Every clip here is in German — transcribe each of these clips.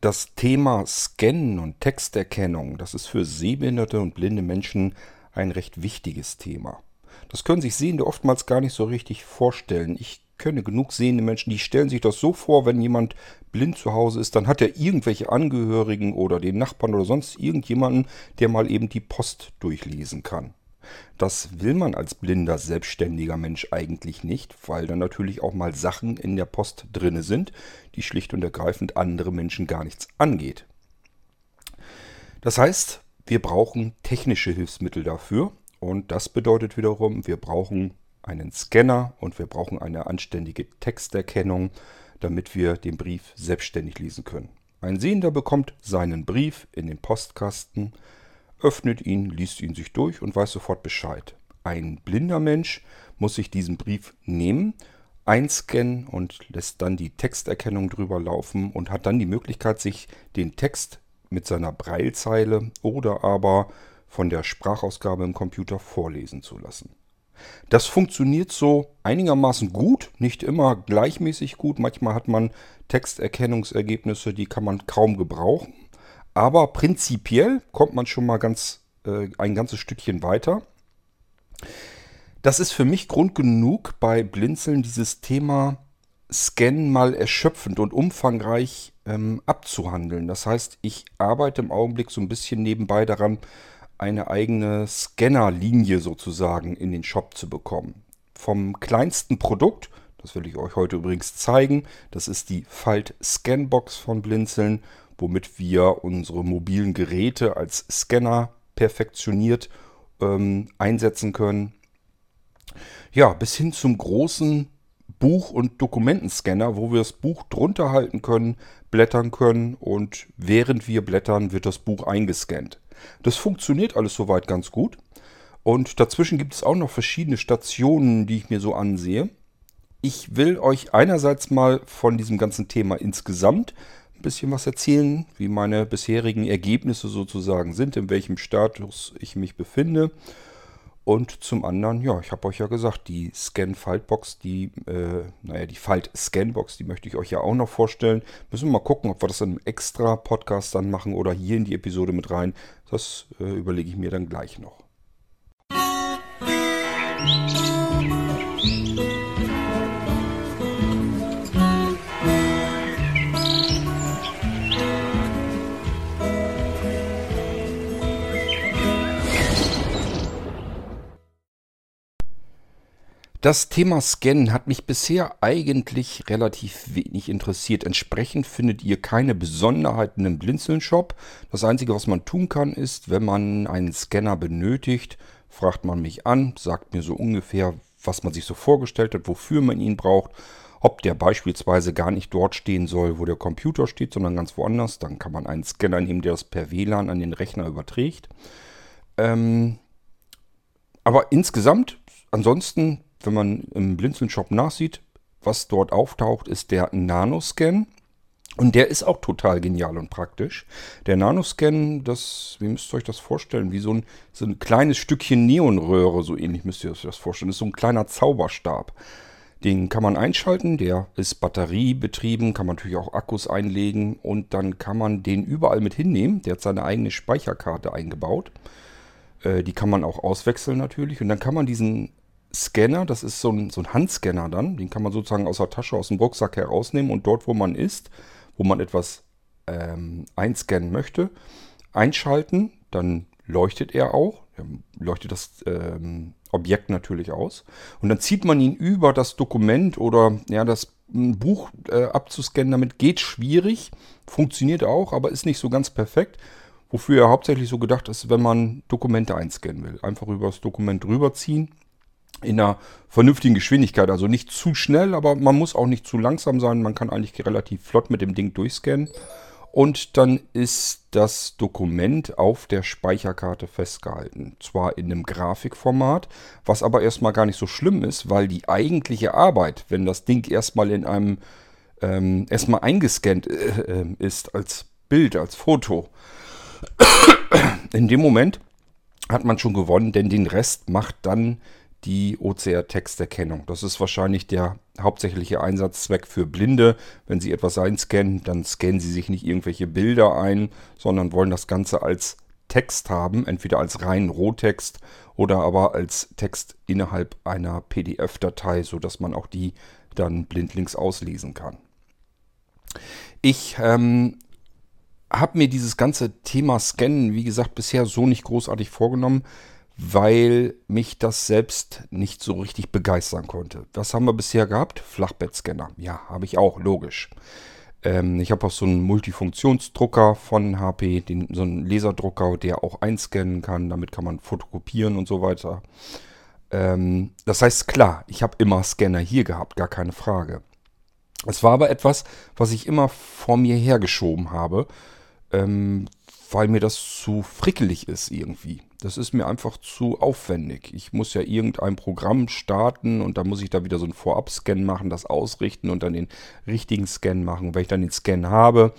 Das Thema Scannen und Texterkennung, das ist für sehbehinderte und blinde Menschen ein recht wichtiges Thema. Das können sich Sehende oftmals gar nicht so richtig vorstellen. Ich kenne genug sehende Menschen, die stellen sich das so vor, wenn jemand blind zu Hause ist, dann hat er irgendwelche Angehörigen oder den Nachbarn oder sonst irgendjemanden, der mal eben die Post durchlesen kann. Das will man als blinder, selbstständiger Mensch eigentlich nicht, weil da natürlich auch mal Sachen in der Post drinne sind, die schlicht und ergreifend andere Menschen gar nichts angeht. Das heißt, wir brauchen technische Hilfsmittel dafür und das bedeutet wiederum, wir brauchen einen Scanner und wir brauchen eine anständige Texterkennung, damit wir den Brief selbstständig lesen können. Ein Sehender bekommt seinen Brief in den Postkasten, öffnet ihn, liest ihn sich durch und weiß sofort Bescheid. Ein blinder Mensch muss sich diesen Brief nehmen, einscannen und lässt dann die Texterkennung drüber laufen und hat dann die Möglichkeit, sich den Text mit seiner Breilzeile oder aber von der Sprachausgabe im Computer vorlesen zu lassen. Das funktioniert so einigermaßen gut, nicht immer gleichmäßig gut. Manchmal hat man Texterkennungsergebnisse, die kann man kaum gebrauchen. Aber prinzipiell kommt man schon mal ganz, äh, ein ganzes Stückchen weiter. Das ist für mich Grund genug, bei Blinzeln dieses Thema Scan mal erschöpfend und umfangreich ähm, abzuhandeln. Das heißt, ich arbeite im Augenblick so ein bisschen nebenbei daran, eine eigene Scannerlinie sozusagen in den Shop zu bekommen. Vom kleinsten Produkt, das will ich euch heute übrigens zeigen, das ist die Falt Scanbox von Blinzeln womit wir unsere mobilen Geräte als Scanner perfektioniert ähm, einsetzen können. Ja, bis hin zum großen Buch- und Dokumentenscanner, wo wir das Buch drunter halten können, blättern können und während wir blättern, wird das Buch eingescannt. Das funktioniert alles soweit ganz gut. Und dazwischen gibt es auch noch verschiedene Stationen, die ich mir so ansehe. Ich will euch einerseits mal von diesem ganzen Thema insgesamt ein bisschen was erzählen, wie meine bisherigen Ergebnisse sozusagen sind, in welchem Status ich mich befinde. Und zum anderen, ja, ich habe euch ja gesagt, die Scan-Faltbox, die, äh, naja, die Falt-Scanbox, die möchte ich euch ja auch noch vorstellen. Müssen wir mal gucken, ob wir das in einem extra Podcast dann machen oder hier in die Episode mit rein. Das äh, überlege ich mir dann gleich noch. Musik Das Thema Scannen hat mich bisher eigentlich relativ wenig interessiert. Entsprechend findet ihr keine Besonderheiten im Blinzeln-Shop. Das Einzige, was man tun kann, ist, wenn man einen Scanner benötigt, fragt man mich an, sagt mir so ungefähr, was man sich so vorgestellt hat, wofür man ihn braucht. Ob der beispielsweise gar nicht dort stehen soll, wo der Computer steht, sondern ganz woanders. Dann kann man einen Scanner nehmen, der das per WLAN an den Rechner überträgt. Ähm, aber insgesamt, ansonsten wenn man im Blinzeln-Shop nachsieht, was dort auftaucht, ist der Nanoscan. Und der ist auch total genial und praktisch. Der Nanoscan, das, wie müsst ihr euch das vorstellen? Wie so ein, so ein kleines Stückchen Neonröhre, so ähnlich müsst ihr euch das vorstellen. Das ist so ein kleiner Zauberstab. Den kann man einschalten, der ist batteriebetrieben, kann man natürlich auch Akkus einlegen und dann kann man den überall mit hinnehmen. Der hat seine eigene Speicherkarte eingebaut. Äh, die kann man auch auswechseln natürlich und dann kann man diesen Scanner, das ist so ein, so ein Handscanner dann, den kann man sozusagen aus der Tasche, aus dem Rucksack herausnehmen und dort, wo man ist, wo man etwas ähm, einscannen möchte, einschalten, dann leuchtet er auch, leuchtet das ähm, Objekt natürlich aus. Und dann zieht man ihn über das Dokument oder ja, das Buch äh, abzuscannen, damit geht schwierig, funktioniert auch, aber ist nicht so ganz perfekt. Wofür er hauptsächlich so gedacht ist, wenn man Dokumente einscannen will. Einfach über das Dokument rüberziehen, in einer vernünftigen Geschwindigkeit. Also nicht zu schnell, aber man muss auch nicht zu langsam sein. Man kann eigentlich relativ flott mit dem Ding durchscannen. Und dann ist das Dokument auf der Speicherkarte festgehalten. Zwar in einem Grafikformat, was aber erstmal gar nicht so schlimm ist, weil die eigentliche Arbeit, wenn das Ding erstmal in einem ähm, erstmal eingescannt äh, äh, ist als Bild, als Foto, in dem Moment hat man schon gewonnen, denn den Rest macht dann die OCR-Texterkennung. Das ist wahrscheinlich der hauptsächliche Einsatzzweck für Blinde. Wenn sie etwas einscannen, dann scannen sie sich nicht irgendwelche Bilder ein, sondern wollen das Ganze als Text haben, entweder als reinen Rohtext oder aber als Text innerhalb einer PDF-Datei, sodass man auch die dann blindlings auslesen kann. Ich ähm, habe mir dieses ganze Thema Scannen, wie gesagt, bisher so nicht großartig vorgenommen, weil mich das selbst nicht so richtig begeistern konnte. Was haben wir bisher gehabt? Flachbettscanner. Ja, habe ich auch, logisch. Ähm, ich habe auch so einen Multifunktionsdrucker von HP, den, so einen Laserdrucker, der auch einscannen kann. Damit kann man fotokopieren und so weiter. Ähm, das heißt, klar, ich habe immer Scanner hier gehabt, gar keine Frage. Es war aber etwas, was ich immer vor mir hergeschoben habe, ähm, weil mir das zu frickelig ist irgendwie. Das ist mir einfach zu aufwendig. Ich muss ja irgendein Programm starten und dann muss ich da wieder so einen Vorab-Scan machen, das ausrichten und dann den richtigen Scan machen. Wenn ich dann den Scan habe,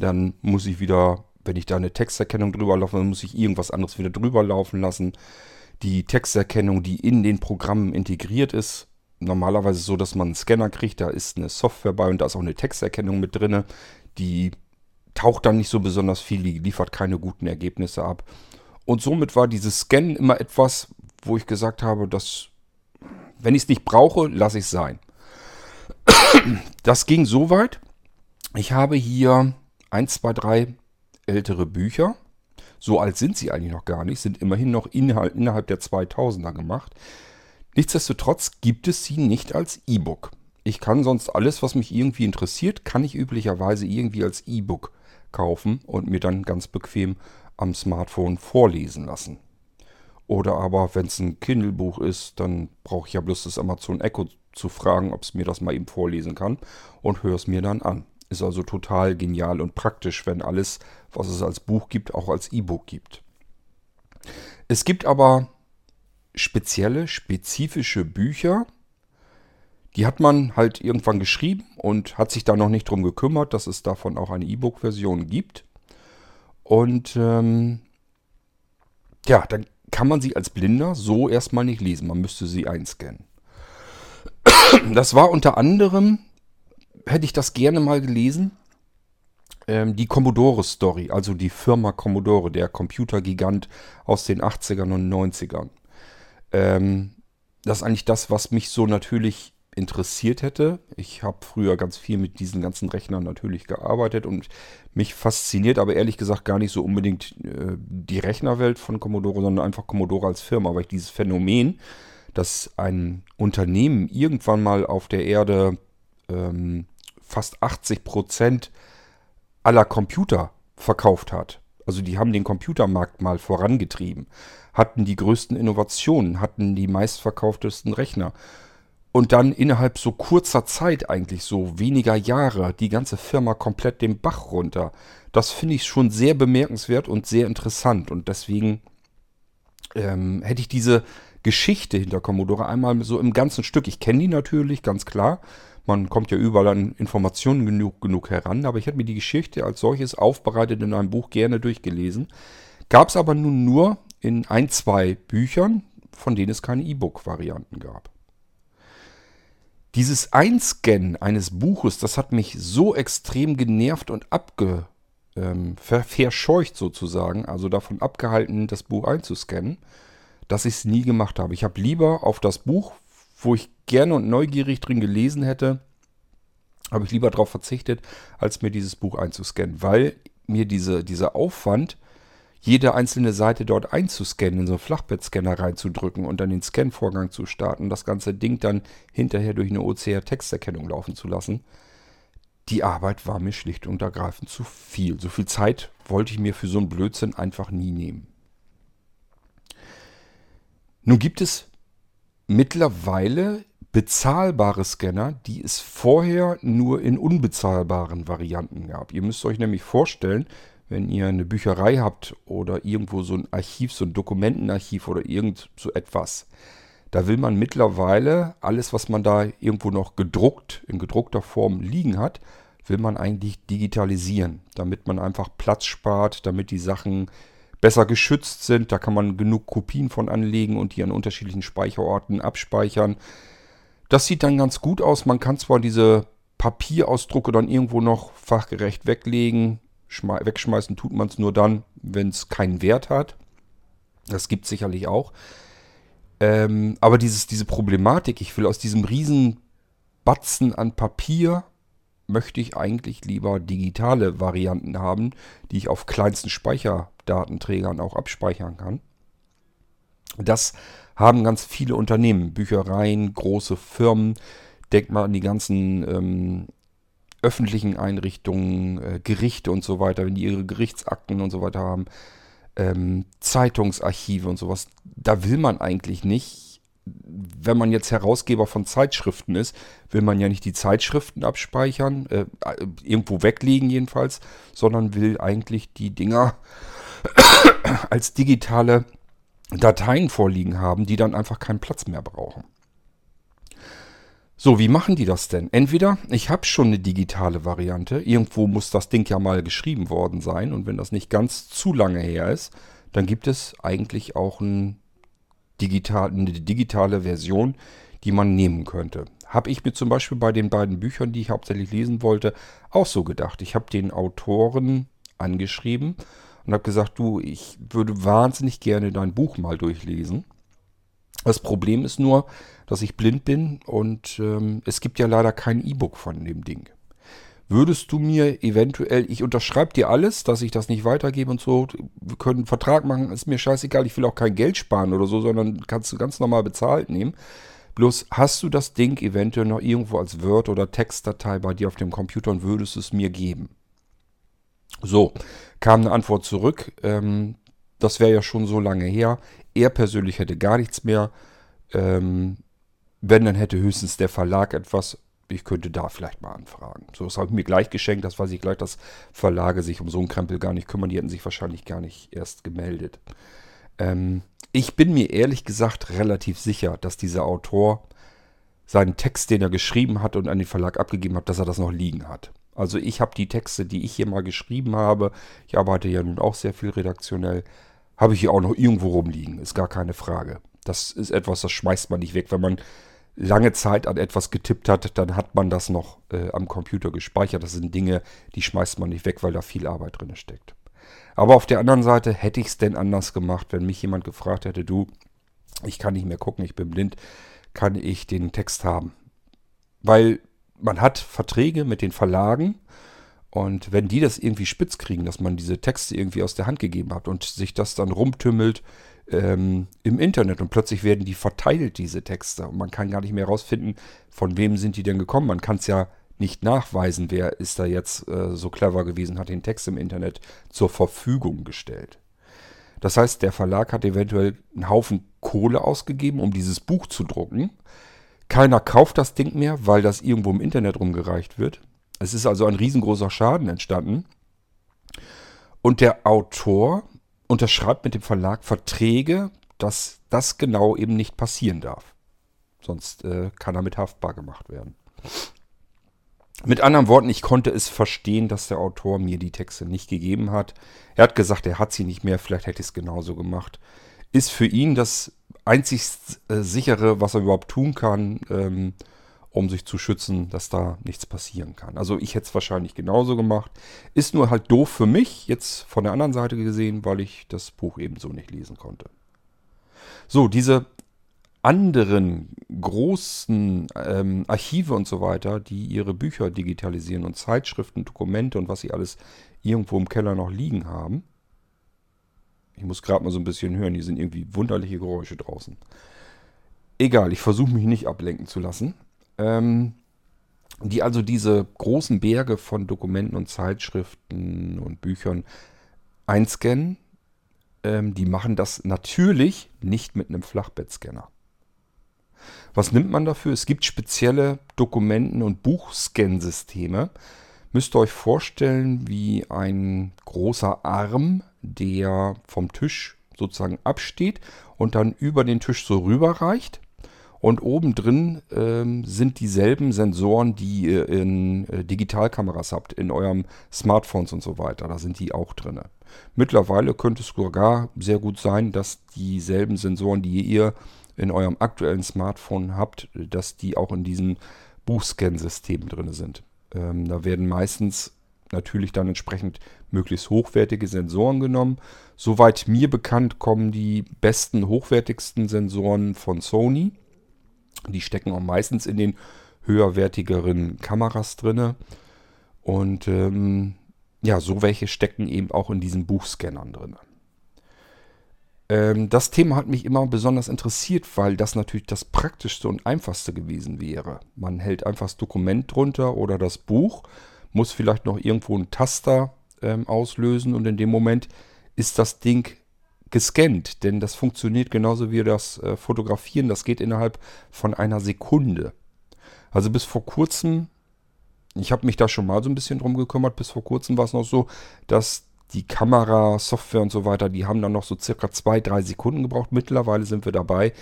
dann muss ich wieder, wenn ich da eine Texterkennung drüber laufe, dann muss ich irgendwas anderes wieder drüber laufen lassen. Die Texterkennung, die in den Programmen integriert ist, normalerweise so, dass man einen Scanner kriegt, da ist eine Software bei und da ist auch eine Texterkennung mit drin. Die taucht dann nicht so besonders viel, die liefert keine guten Ergebnisse ab. Und somit war dieses Scannen immer etwas, wo ich gesagt habe, dass, wenn ich es nicht brauche, lasse ich es sein. Das ging so weit. Ich habe hier 1, 2, 3 ältere Bücher. So alt sind sie eigentlich noch gar nicht, sind immerhin noch innerhalb, innerhalb der 2000er gemacht. Nichtsdestotrotz gibt es sie nicht als E-Book. Ich kann sonst alles, was mich irgendwie interessiert, kann ich üblicherweise irgendwie als E-Book kaufen und mir dann ganz bequem am Smartphone vorlesen lassen. Oder aber, wenn es ein Kindle-Buch ist, dann brauche ich ja bloß das Amazon Echo zu fragen, ob es mir das mal eben vorlesen kann und höre es mir dann an. Ist also total genial und praktisch, wenn alles, was es als Buch gibt, auch als E-Book gibt. Es gibt aber spezielle, spezifische Bücher, die hat man halt irgendwann geschrieben und hat sich da noch nicht drum gekümmert, dass es davon auch eine E-Book-Version gibt. Und ähm, ja, dann kann man sie als Blinder so erstmal nicht lesen. Man müsste sie einscannen. Das war unter anderem, hätte ich das gerne mal gelesen, ähm, die Commodore Story, also die Firma Commodore, der Computergigant aus den 80ern und 90ern. Ähm, das ist eigentlich das, was mich so natürlich interessiert hätte. Ich habe früher ganz viel mit diesen ganzen Rechnern natürlich gearbeitet und mich fasziniert aber ehrlich gesagt gar nicht so unbedingt äh, die Rechnerwelt von Commodore, sondern einfach Commodore als Firma, weil ich dieses Phänomen, dass ein Unternehmen irgendwann mal auf der Erde ähm, fast 80 Prozent aller Computer verkauft hat. Also die haben den Computermarkt mal vorangetrieben, hatten die größten Innovationen, hatten die meistverkauftesten Rechner und dann innerhalb so kurzer Zeit, eigentlich so weniger Jahre, die ganze Firma komplett den Bach runter. Das finde ich schon sehr bemerkenswert und sehr interessant. Und deswegen ähm, hätte ich diese Geschichte hinter Commodore einmal so im ganzen Stück. Ich kenne die natürlich, ganz klar. Man kommt ja überall an Informationen genug, genug heran. Aber ich hätte mir die Geschichte als solches aufbereitet in einem Buch gerne durchgelesen. Gab es aber nun nur in ein, zwei Büchern, von denen es keine E-Book-Varianten gab. Dieses Einscannen eines Buches, das hat mich so extrem genervt und abge, ähm, ver verscheucht sozusagen, also davon abgehalten, das Buch einzuscannen, dass ich es nie gemacht habe. Ich habe lieber auf das Buch, wo ich gerne und neugierig drin gelesen hätte, habe ich lieber darauf verzichtet, als mir dieses Buch einzuscannen, weil mir diese, dieser Aufwand jede einzelne Seite dort einzuscannen, in so einen Flachbettscanner reinzudrücken und dann den Scan-Vorgang zu starten, das ganze Ding dann hinterher durch eine OCR-Texterkennung laufen zu lassen. Die Arbeit war mir schlicht und ergreifend zu viel. So viel Zeit wollte ich mir für so einen Blödsinn einfach nie nehmen. Nun gibt es mittlerweile bezahlbare Scanner, die es vorher nur in unbezahlbaren Varianten gab. Ihr müsst euch nämlich vorstellen, wenn ihr eine Bücherei habt oder irgendwo so ein Archiv, so ein Dokumentenarchiv oder irgend so etwas, da will man mittlerweile alles, was man da irgendwo noch gedruckt, in gedruckter Form liegen hat, will man eigentlich digitalisieren, damit man einfach Platz spart, damit die Sachen besser geschützt sind. Da kann man genug Kopien von anlegen und die an unterschiedlichen Speicherorten abspeichern. Das sieht dann ganz gut aus. Man kann zwar diese Papierausdrucke dann irgendwo noch fachgerecht weglegen. Wegschmeißen tut man es nur dann, wenn es keinen Wert hat. Das gibt es sicherlich auch. Ähm, aber dieses, diese Problematik, ich will aus diesem riesen Batzen an Papier, möchte ich eigentlich lieber digitale Varianten haben, die ich auf kleinsten Speicherdatenträgern auch abspeichern kann. Das haben ganz viele Unternehmen, Büchereien, große Firmen. Denkt mal an die ganzen ähm, öffentlichen Einrichtungen, äh, Gerichte und so weiter, wenn die ihre Gerichtsakten und so weiter haben ähm, Zeitungsarchive und sowas, da will man eigentlich nicht, wenn man jetzt Herausgeber von Zeitschriften ist, will man ja nicht die Zeitschriften abspeichern, äh, irgendwo weglegen jedenfalls, sondern will eigentlich die Dinger als digitale Dateien vorliegen haben, die dann einfach keinen Platz mehr brauchen. So, wie machen die das denn? Entweder ich habe schon eine digitale Variante, irgendwo muss das Ding ja mal geschrieben worden sein und wenn das nicht ganz zu lange her ist, dann gibt es eigentlich auch ein digital, eine digitale Version, die man nehmen könnte. Habe ich mir zum Beispiel bei den beiden Büchern, die ich hauptsächlich lesen wollte, auch so gedacht. Ich habe den Autoren angeschrieben und habe gesagt, du, ich würde wahnsinnig gerne dein Buch mal durchlesen. Das Problem ist nur, dass ich blind bin und ähm, es gibt ja leider kein E-Book von dem Ding. Würdest du mir eventuell, ich unterschreibe dir alles, dass ich das nicht weitergebe und so, wir können einen Vertrag machen, ist mir scheißegal, ich will auch kein Geld sparen oder so, sondern kannst du ganz normal bezahlt nehmen. Bloß hast du das Ding eventuell noch irgendwo als Word- oder Textdatei bei dir auf dem Computer und würdest es mir geben. So, kam eine Antwort zurück. Ähm, das wäre ja schon so lange her. Er persönlich hätte gar nichts mehr. Ähm, wenn, dann hätte höchstens der Verlag etwas. Ich könnte da vielleicht mal anfragen. So, das habe ich mir gleich geschenkt. Das weiß ich gleich, dass Verlage sich um so einen Krempel gar nicht kümmern. Die hätten sich wahrscheinlich gar nicht erst gemeldet. Ähm, ich bin mir ehrlich gesagt relativ sicher, dass dieser Autor seinen Text, den er geschrieben hat und an den Verlag abgegeben hat, dass er das noch liegen hat. Also ich habe die Texte, die ich hier mal geschrieben habe, ich arbeite ja nun auch sehr viel redaktionell, habe ich hier auch noch irgendwo rumliegen. Ist gar keine Frage. Das ist etwas, das schmeißt man nicht weg. Wenn man lange Zeit an etwas getippt hat, dann hat man das noch äh, am Computer gespeichert. Das sind Dinge, die schmeißt man nicht weg, weil da viel Arbeit drin steckt. Aber auf der anderen Seite hätte ich es denn anders gemacht, wenn mich jemand gefragt hätte, du, ich kann nicht mehr gucken, ich bin blind, kann ich den Text haben? Weil man hat Verträge mit den Verlagen und wenn die das irgendwie spitz kriegen, dass man diese Texte irgendwie aus der Hand gegeben hat und sich das dann rumtümmelt ähm, im Internet und plötzlich werden die verteilt, diese Texte. Und man kann gar nicht mehr herausfinden, von wem sind die denn gekommen. Man kann es ja nicht nachweisen, wer ist da jetzt äh, so clever gewesen, hat den Text im Internet zur Verfügung gestellt. Das heißt, der Verlag hat eventuell einen Haufen Kohle ausgegeben, um dieses Buch zu drucken. Keiner kauft das Ding mehr, weil das irgendwo im Internet rumgereicht wird. Es ist also ein riesengroßer Schaden entstanden. Und der Autor unterschreibt mit dem Verlag Verträge, dass das genau eben nicht passieren darf. Sonst äh, kann er mit haftbar gemacht werden. Mit anderen Worten, ich konnte es verstehen, dass der Autor mir die Texte nicht gegeben hat. Er hat gesagt, er hat sie nicht mehr, vielleicht hätte ich es genauso gemacht. Ist für ihn das einzig äh, sichere, was er überhaupt tun kann, ähm, um sich zu schützen, dass da nichts passieren kann. Also ich hätte es wahrscheinlich genauso gemacht. Ist nur halt doof für mich, jetzt von der anderen Seite gesehen, weil ich das Buch ebenso nicht lesen konnte. So, diese anderen großen ähm, Archive und so weiter, die ihre Bücher digitalisieren und Zeitschriften, Dokumente und was sie alles irgendwo im Keller noch liegen haben. Ich muss gerade mal so ein bisschen hören, hier sind irgendwie wunderliche Geräusche draußen. Egal, ich versuche mich nicht ablenken zu lassen ähm, die also diese großen Berge von Dokumenten und Zeitschriften und Büchern einscannen. Ähm, die machen das natürlich nicht mit einem Flachbettscanner. Was nimmt man dafür? Es gibt spezielle Dokumenten- und Buchscansysteme. Müsst ihr euch vorstellen wie ein großer Arm, der vom Tisch sozusagen absteht und dann über den Tisch so rüberreicht. Und oben drin ähm, sind dieselben Sensoren, die ihr in äh, Digitalkameras habt, in eurem Smartphones und so weiter. Da sind die auch drin. Mittlerweile könnte es sogar sehr gut sein, dass dieselben Sensoren, die ihr in eurem aktuellen Smartphone habt, dass die auch in diesen Buchscan-Systemen drin sind. Ähm, da werden meistens natürlich dann entsprechend möglichst hochwertige Sensoren genommen. Soweit mir bekannt kommen die besten, hochwertigsten Sensoren von Sony. Die stecken auch meistens in den höherwertigeren Kameras drin. Und ähm, ja, so welche stecken eben auch in diesen Buchscannern drin. Ähm, das Thema hat mich immer besonders interessiert, weil das natürlich das praktischste und einfachste gewesen wäre. Man hält einfach das Dokument drunter oder das Buch, muss vielleicht noch irgendwo einen Taster ähm, auslösen und in dem Moment ist das Ding gescannt, denn das funktioniert genauso wie das äh, Fotografieren. Das geht innerhalb von einer Sekunde. Also bis vor kurzem, ich habe mich da schon mal so ein bisschen drum gekümmert, bis vor kurzem war es noch so, dass die Kamera, Software und so weiter, die haben dann noch so circa zwei, drei Sekunden gebraucht. Mittlerweile sind wir dabei,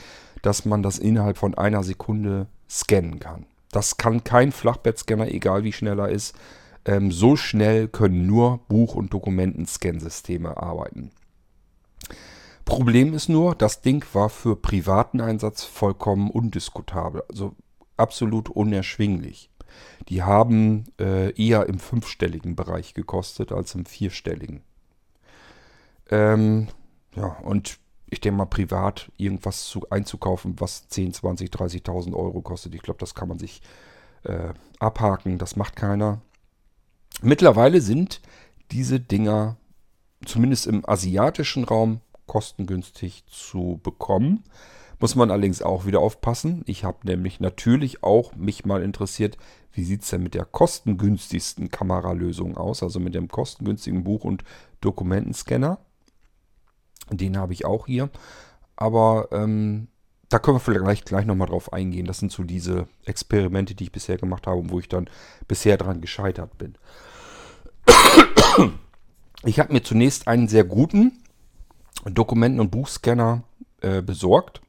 dass man das innerhalb von einer Sekunde scannen kann. Das kann kein Flachbettscanner, egal wie schnell er ist. Ähm, so schnell können nur Buch- und Dokumentenscansysteme arbeiten. Problem ist nur, das Ding war für privaten Einsatz vollkommen undiskutabel, also absolut unerschwinglich. Die haben äh, eher im fünfstelligen Bereich gekostet als im vierstelligen. Ähm, ja, und ich denke mal, privat irgendwas zu, einzukaufen, was 10, 20, 30.000 Euro kostet, ich glaube, das kann man sich äh, abhaken, das macht keiner. Mittlerweile sind diese Dinger zumindest im asiatischen Raum kostengünstig zu bekommen. Muss man allerdings auch wieder aufpassen. Ich habe nämlich natürlich auch mich mal interessiert, wie sieht es denn mit der kostengünstigsten Kameralösung aus, also mit dem kostengünstigen Buch- und Dokumentenscanner. Den habe ich auch hier. Aber ähm, da können wir vielleicht gleich nochmal drauf eingehen. Das sind so diese Experimente, die ich bisher gemacht habe und wo ich dann bisher dran gescheitert bin. Ich habe mir zunächst einen sehr guten Dokumenten- und Buchscanner äh, besorgt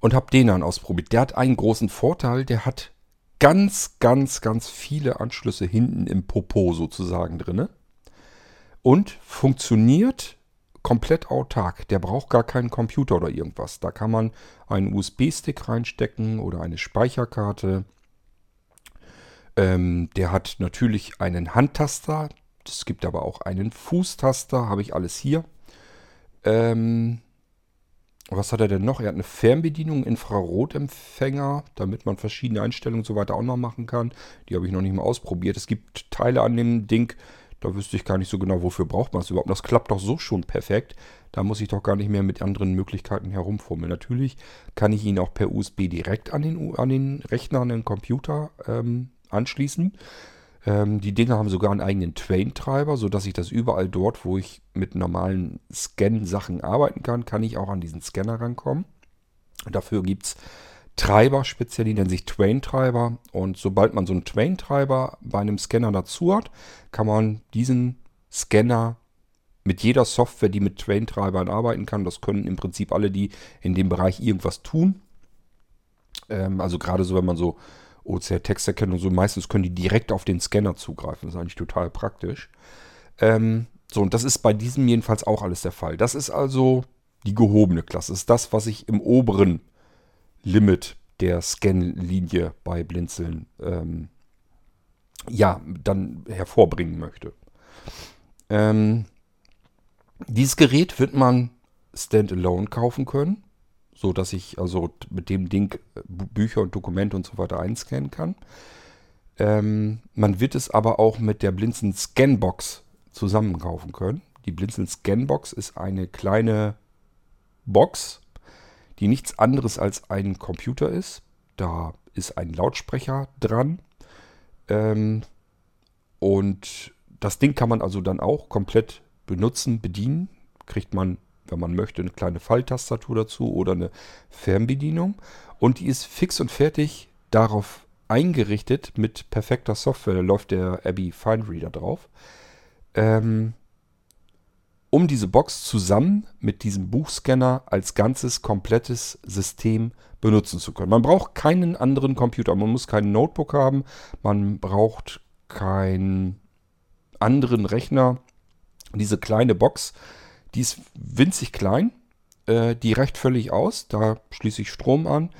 und habe den dann ausprobiert. Der hat einen großen Vorteil, der hat ganz, ganz, ganz viele Anschlüsse hinten im Popo sozusagen drin und funktioniert komplett autark. Der braucht gar keinen Computer oder irgendwas. Da kann man einen USB-Stick reinstecken oder eine Speicherkarte. Ähm, der hat natürlich einen Handtaster. Es gibt aber auch einen Fußtaster. Habe ich alles hier. Ähm, was hat er denn noch? Er hat eine Fernbedienung, Infrarotempfänger, damit man verschiedene Einstellungen und so weiter auch noch machen kann. Die habe ich noch nicht mal ausprobiert. Es gibt Teile an dem Ding, da wüsste ich gar nicht so genau, wofür braucht man es überhaupt. Das klappt doch so schon perfekt. Da muss ich doch gar nicht mehr mit anderen Möglichkeiten herumfummeln. Natürlich kann ich ihn auch per USB direkt an den, an den Rechner, an den Computer ähm, anschließen. Ähm, die Dinge haben sogar einen eigenen Twain-Treiber, sodass ich das überall dort, wo ich mit normalen Scan-Sachen arbeiten kann, kann ich auch an diesen Scanner rankommen. Dafür gibt es Treiber speziell, die nennen sich Twain-Treiber. Und sobald man so einen Twain-Treiber bei einem Scanner dazu hat, kann man diesen Scanner mit jeder Software, die mit Twain-Treibern arbeiten kann, das können im Prinzip alle, die in dem Bereich irgendwas tun. Ähm, also gerade so, wenn man so OCR-Texterkennung so, meistens können die direkt auf den Scanner zugreifen. Das ist eigentlich total praktisch. Ähm, so, und das ist bei diesem jedenfalls auch alles der Fall. Das ist also die gehobene Klasse. Das ist das, was ich im oberen Limit der Scan-Linie bei Blinzeln ähm, ja, dann hervorbringen möchte. Ähm, dieses Gerät wird man standalone kaufen können so dass ich also mit dem Ding äh, Bücher und Dokumente und so weiter einscannen kann. Ähm, man wird es aber auch mit der Blinzeln Scanbox zusammen kaufen können. Die Blinzeln Scanbox ist eine kleine Box, die nichts anderes als ein Computer ist. Da ist ein Lautsprecher dran. Ähm, und das Ding kann man also dann auch komplett benutzen, bedienen. Kriegt man wenn man möchte, eine kleine Falltastatur dazu oder eine Fernbedienung. Und die ist fix und fertig darauf eingerichtet mit perfekter Software. Da läuft der Abby Fine Reader drauf. Ähm, um diese Box zusammen mit diesem Buchscanner als ganzes komplettes System benutzen zu können. Man braucht keinen anderen Computer, man muss kein Notebook haben, man braucht keinen anderen Rechner. Diese kleine Box, die ist winzig klein, äh, die reicht völlig aus. Da schließe ich Strom an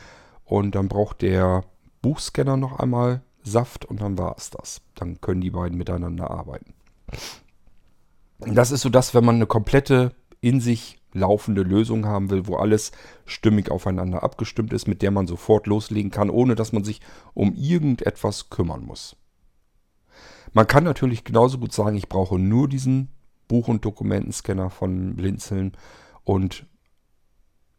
und dann braucht der Buchscanner noch einmal Saft und dann war es das. Dann können die beiden miteinander arbeiten. Das ist so das, wenn man eine komplette in sich laufende Lösung haben will, wo alles stimmig aufeinander abgestimmt ist, mit der man sofort loslegen kann, ohne dass man sich um irgendetwas kümmern muss. Man kann natürlich genauso gut sagen, ich brauche nur diesen Buch- und Dokumentenscanner von Blinzeln und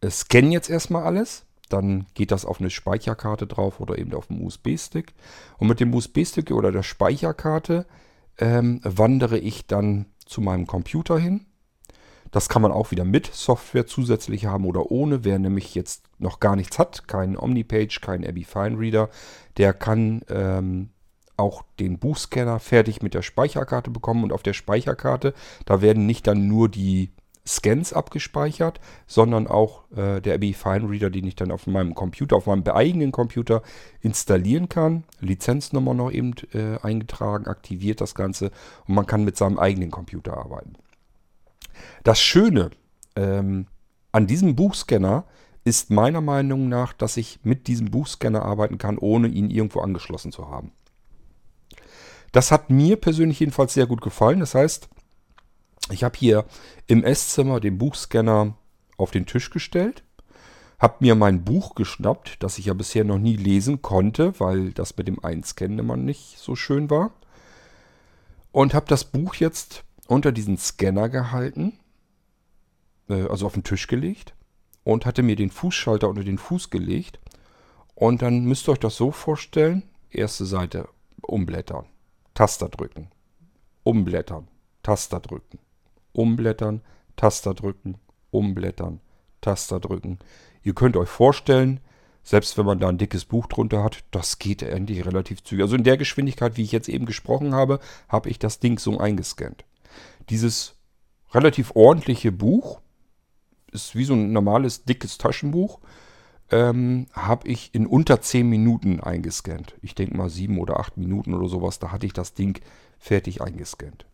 scanne jetzt erstmal alles. Dann geht das auf eine Speicherkarte drauf oder eben auf einen USB-Stick. Und mit dem USB-Stick oder der Speicherkarte ähm, wandere ich dann zu meinem Computer hin. Das kann man auch wieder mit Software zusätzlich haben oder ohne. Wer nämlich jetzt noch gar nichts hat, keinen Omnipage, keinen Abby Fine Reader, der kann ähm, auch den Buchscanner fertig mit der Speicherkarte bekommen. Und auf der Speicherkarte, da werden nicht dann nur die Scans abgespeichert, sondern auch äh, der Abby Fine Reader, den ich dann auf meinem Computer, auf meinem eigenen Computer installieren kann. Lizenznummer noch eben äh, eingetragen, aktiviert das Ganze und man kann mit seinem eigenen Computer arbeiten. Das Schöne ähm, an diesem Buchscanner ist meiner Meinung nach, dass ich mit diesem Buchscanner arbeiten kann, ohne ihn irgendwo angeschlossen zu haben. Das hat mir persönlich jedenfalls sehr gut gefallen. Das heißt, ich habe hier im Esszimmer den Buchscanner auf den Tisch gestellt, habe mir mein Buch geschnappt, das ich ja bisher noch nie lesen konnte, weil das mit dem Einscannen immer nicht so schön war. Und habe das Buch jetzt unter diesen Scanner gehalten, äh, also auf den Tisch gelegt und hatte mir den Fußschalter unter den Fuß gelegt. Und dann müsst ihr euch das so vorstellen, erste Seite umblättern, Taster drücken, umblättern, Taster drücken, umblättern, Taster drücken, umblättern, Taster drücken. Ihr könnt euch vorstellen, selbst wenn man da ein dickes Buch drunter hat, das geht endlich relativ zügig. Also in der Geschwindigkeit, wie ich jetzt eben gesprochen habe, habe ich das Ding so eingescannt. Dieses relativ ordentliche Buch ist wie so ein normales dickes Taschenbuch. Ähm, habe ich in unter 10 Minuten eingescannt. Ich denke mal 7 oder 8 Minuten oder sowas, da hatte ich das Ding fertig eingescannt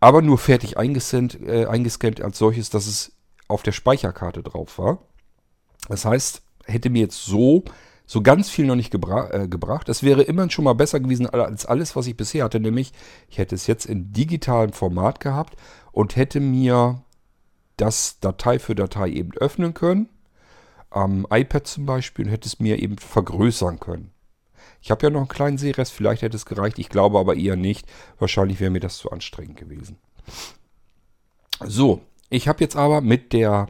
aber nur fertig eingescannt, äh, eingescannt als solches, dass es auf der Speicherkarte drauf war. Das heißt, hätte mir jetzt so so ganz viel noch nicht gebra äh, gebracht. Es wäre immerhin schon mal besser gewesen als alles, was ich bisher hatte. Nämlich, ich hätte es jetzt in digitalem Format gehabt und hätte mir das Datei für Datei eben öffnen können. Am iPad zum Beispiel und hätte es mir eben vergrößern können. Ich habe ja noch einen kleinen Sehrest, vielleicht hätte es gereicht. Ich glaube aber eher nicht. Wahrscheinlich wäre mir das zu anstrengend gewesen. So, ich habe jetzt aber mit der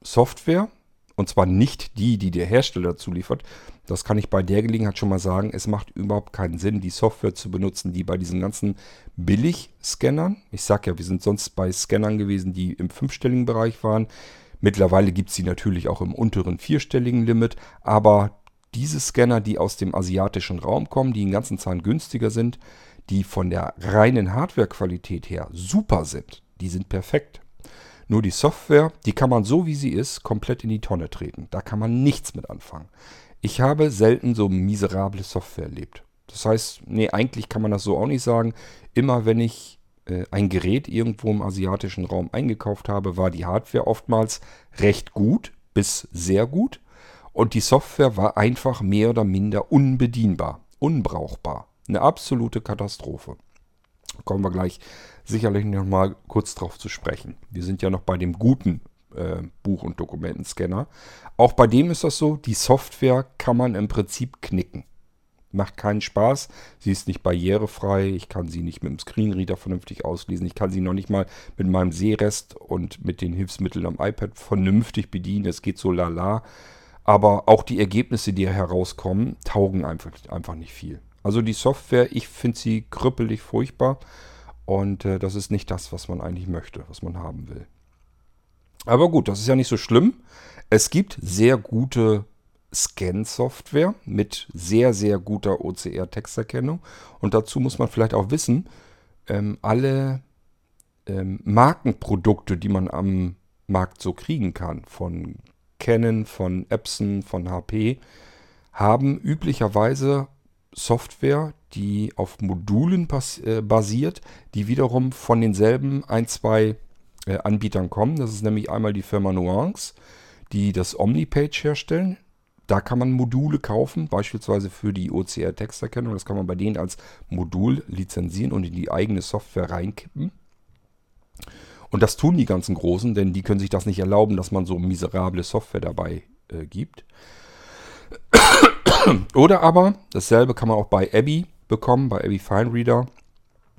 Software, und zwar nicht die, die der Hersteller zuliefert, das kann ich bei der Gelegenheit schon mal sagen, es macht überhaupt keinen Sinn, die Software zu benutzen, die bei diesen ganzen Billig-Scannern, ich sage ja, wir sind sonst bei Scannern gewesen, die im fünfstelligen Bereich waren. Mittlerweile gibt es sie natürlich auch im unteren vierstelligen Limit, aber diese Scanner, die aus dem asiatischen Raum kommen, die in ganzen Zahlen günstiger sind, die von der reinen Hardwarequalität her super sind, die sind perfekt. Nur die Software, die kann man so wie sie ist, komplett in die Tonne treten. Da kann man nichts mit anfangen. Ich habe selten so miserable Software erlebt. Das heißt, nee, eigentlich kann man das so auch nicht sagen. Immer wenn ich ein Gerät irgendwo im asiatischen Raum eingekauft habe, war die Hardware oftmals recht gut bis sehr gut. Und die Software war einfach mehr oder minder unbedienbar, unbrauchbar. Eine absolute Katastrophe. Kommen wir gleich sicherlich nochmal kurz drauf zu sprechen. Wir sind ja noch bei dem guten äh, Buch- und Dokumentenscanner. Auch bei dem ist das so, die Software kann man im Prinzip knicken. Macht keinen Spaß. Sie ist nicht barrierefrei. Ich kann sie nicht mit dem Screenreader vernünftig auslesen. Ich kann sie noch nicht mal mit meinem Sehrest und mit den Hilfsmitteln am iPad vernünftig bedienen. Es geht so lala. Aber auch die Ergebnisse, die herauskommen, taugen einfach, einfach nicht viel. Also die Software, ich finde sie krüppelig furchtbar. Und äh, das ist nicht das, was man eigentlich möchte, was man haben will. Aber gut, das ist ja nicht so schlimm. Es gibt sehr gute Scan-Software mit sehr, sehr guter OCR-Texterkennung. Und dazu muss man vielleicht auch wissen, ähm, alle ähm, Markenprodukte, die man am Markt so kriegen kann, von Canon, von Epson, von HP, haben üblicherweise Software, die auf Modulen äh, basiert, die wiederum von denselben ein, zwei äh, Anbietern kommen. Das ist nämlich einmal die Firma Nuance, die das Omnipage herstellen. Da kann man Module kaufen, beispielsweise für die OCR-Texterkennung. Das kann man bei denen als Modul lizenzieren und in die eigene Software reinkippen. Und das tun die ganzen Großen, denn die können sich das nicht erlauben, dass man so miserable Software dabei äh, gibt. Oder aber, dasselbe kann man auch bei Abby bekommen, bei Abby Fine Reader.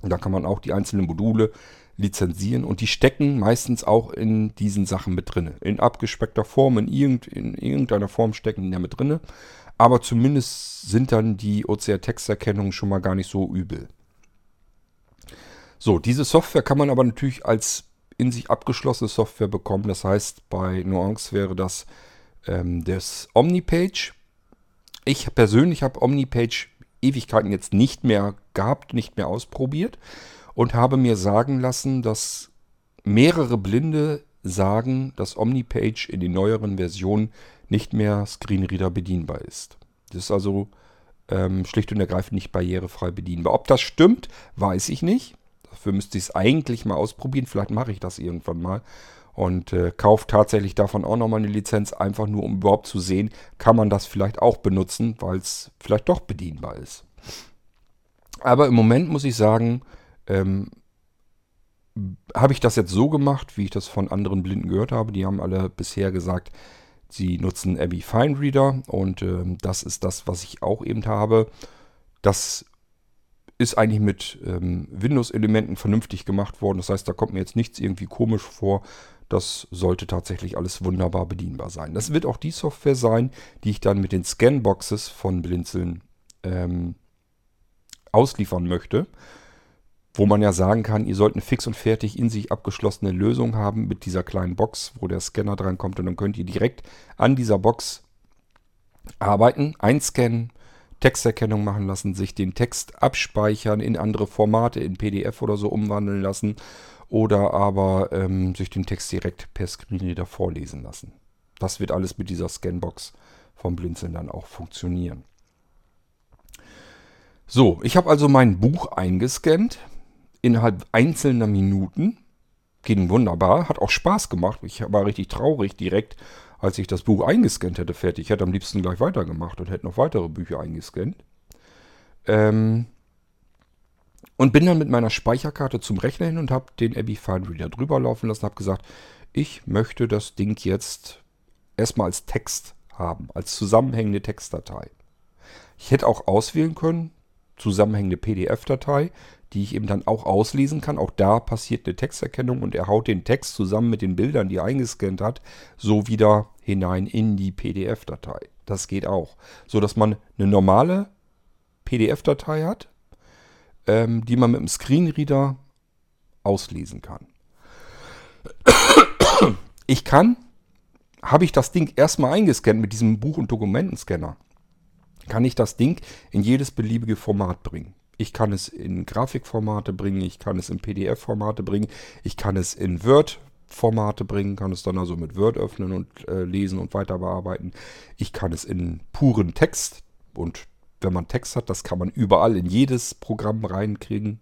Da kann man auch die einzelnen Module lizenzieren und die stecken meistens auch in diesen Sachen mit drin. In abgespeckter Form, in, irgend, in irgendeiner Form stecken die da mit drin. Aber zumindest sind dann die OCR-Texterkennungen schon mal gar nicht so übel. So, diese Software kann man aber natürlich als in sich abgeschlossene Software bekommen. Das heißt, bei Nuance wäre das ähm, das Omnipage. Ich persönlich habe Omnipage Ewigkeiten jetzt nicht mehr gehabt, nicht mehr ausprobiert und habe mir sagen lassen, dass mehrere Blinde sagen, dass Omnipage in den neueren Versionen nicht mehr Screenreader bedienbar ist. Das ist also ähm, schlicht und ergreifend nicht barrierefrei bedienbar. Ob das stimmt, weiß ich nicht. Dafür müsste ich es eigentlich mal ausprobieren. Vielleicht mache ich das irgendwann mal. Und äh, kaufe tatsächlich davon auch nochmal eine Lizenz, einfach nur um überhaupt zu sehen, kann man das vielleicht auch benutzen, weil es vielleicht doch bedienbar ist. Aber im Moment muss ich sagen, ähm, habe ich das jetzt so gemacht, wie ich das von anderen Blinden gehört habe. Die haben alle bisher gesagt, sie nutzen Abby Fine Reader und ähm, das ist das, was ich auch eben habe. Das ist eigentlich mit ähm, Windows-Elementen vernünftig gemacht worden. Das heißt, da kommt mir jetzt nichts irgendwie komisch vor. Das sollte tatsächlich alles wunderbar bedienbar sein. Das wird auch die Software sein, die ich dann mit den Scanboxes von Blinzeln ähm, ausliefern möchte wo man ja sagen kann, ihr sollt eine fix und fertig in sich abgeschlossene Lösung haben mit dieser kleinen Box, wo der Scanner dran kommt und dann könnt ihr direkt an dieser Box arbeiten, einscannen, Texterkennung machen lassen, sich den Text abspeichern, in andere Formate, in PDF oder so umwandeln lassen oder aber ähm, sich den Text direkt per Screenreader vorlesen lassen. Das wird alles mit dieser Scanbox vom Blinzeln dann auch funktionieren. So, ich habe also mein Buch eingescannt innerhalb einzelner Minuten. Ging wunderbar, hat auch Spaß gemacht. Ich war richtig traurig direkt, als ich das Buch eingescannt hätte fertig. Ich hätte am liebsten gleich weitergemacht und hätte noch weitere Bücher eingescannt. Ähm und bin dann mit meiner Speicherkarte zum Rechner hin und habe den Abby Fine Reader drüber laufen lassen. Habe gesagt, ich möchte das Ding jetzt erstmal als Text haben, als zusammenhängende Textdatei. Ich hätte auch auswählen können, zusammenhängende PDF-Datei die ich eben dann auch auslesen kann. Auch da passiert eine Texterkennung und er haut den Text zusammen mit den Bildern, die er eingescannt hat, so wieder hinein in die PDF-Datei. Das geht auch. So dass man eine normale PDF-Datei hat, ähm, die man mit dem Screenreader auslesen kann. Ich kann, habe ich das Ding erstmal eingescannt mit diesem Buch- und Dokumentenscanner, kann ich das Ding in jedes beliebige Format bringen. Ich kann es in Grafikformate bringen, ich kann es in PDF-Formate bringen, ich kann es in Word-Formate bringen, kann es dann also mit Word öffnen und äh, lesen und weiter bearbeiten. Ich kann es in puren Text und wenn man Text hat, das kann man überall in jedes Programm reinkriegen.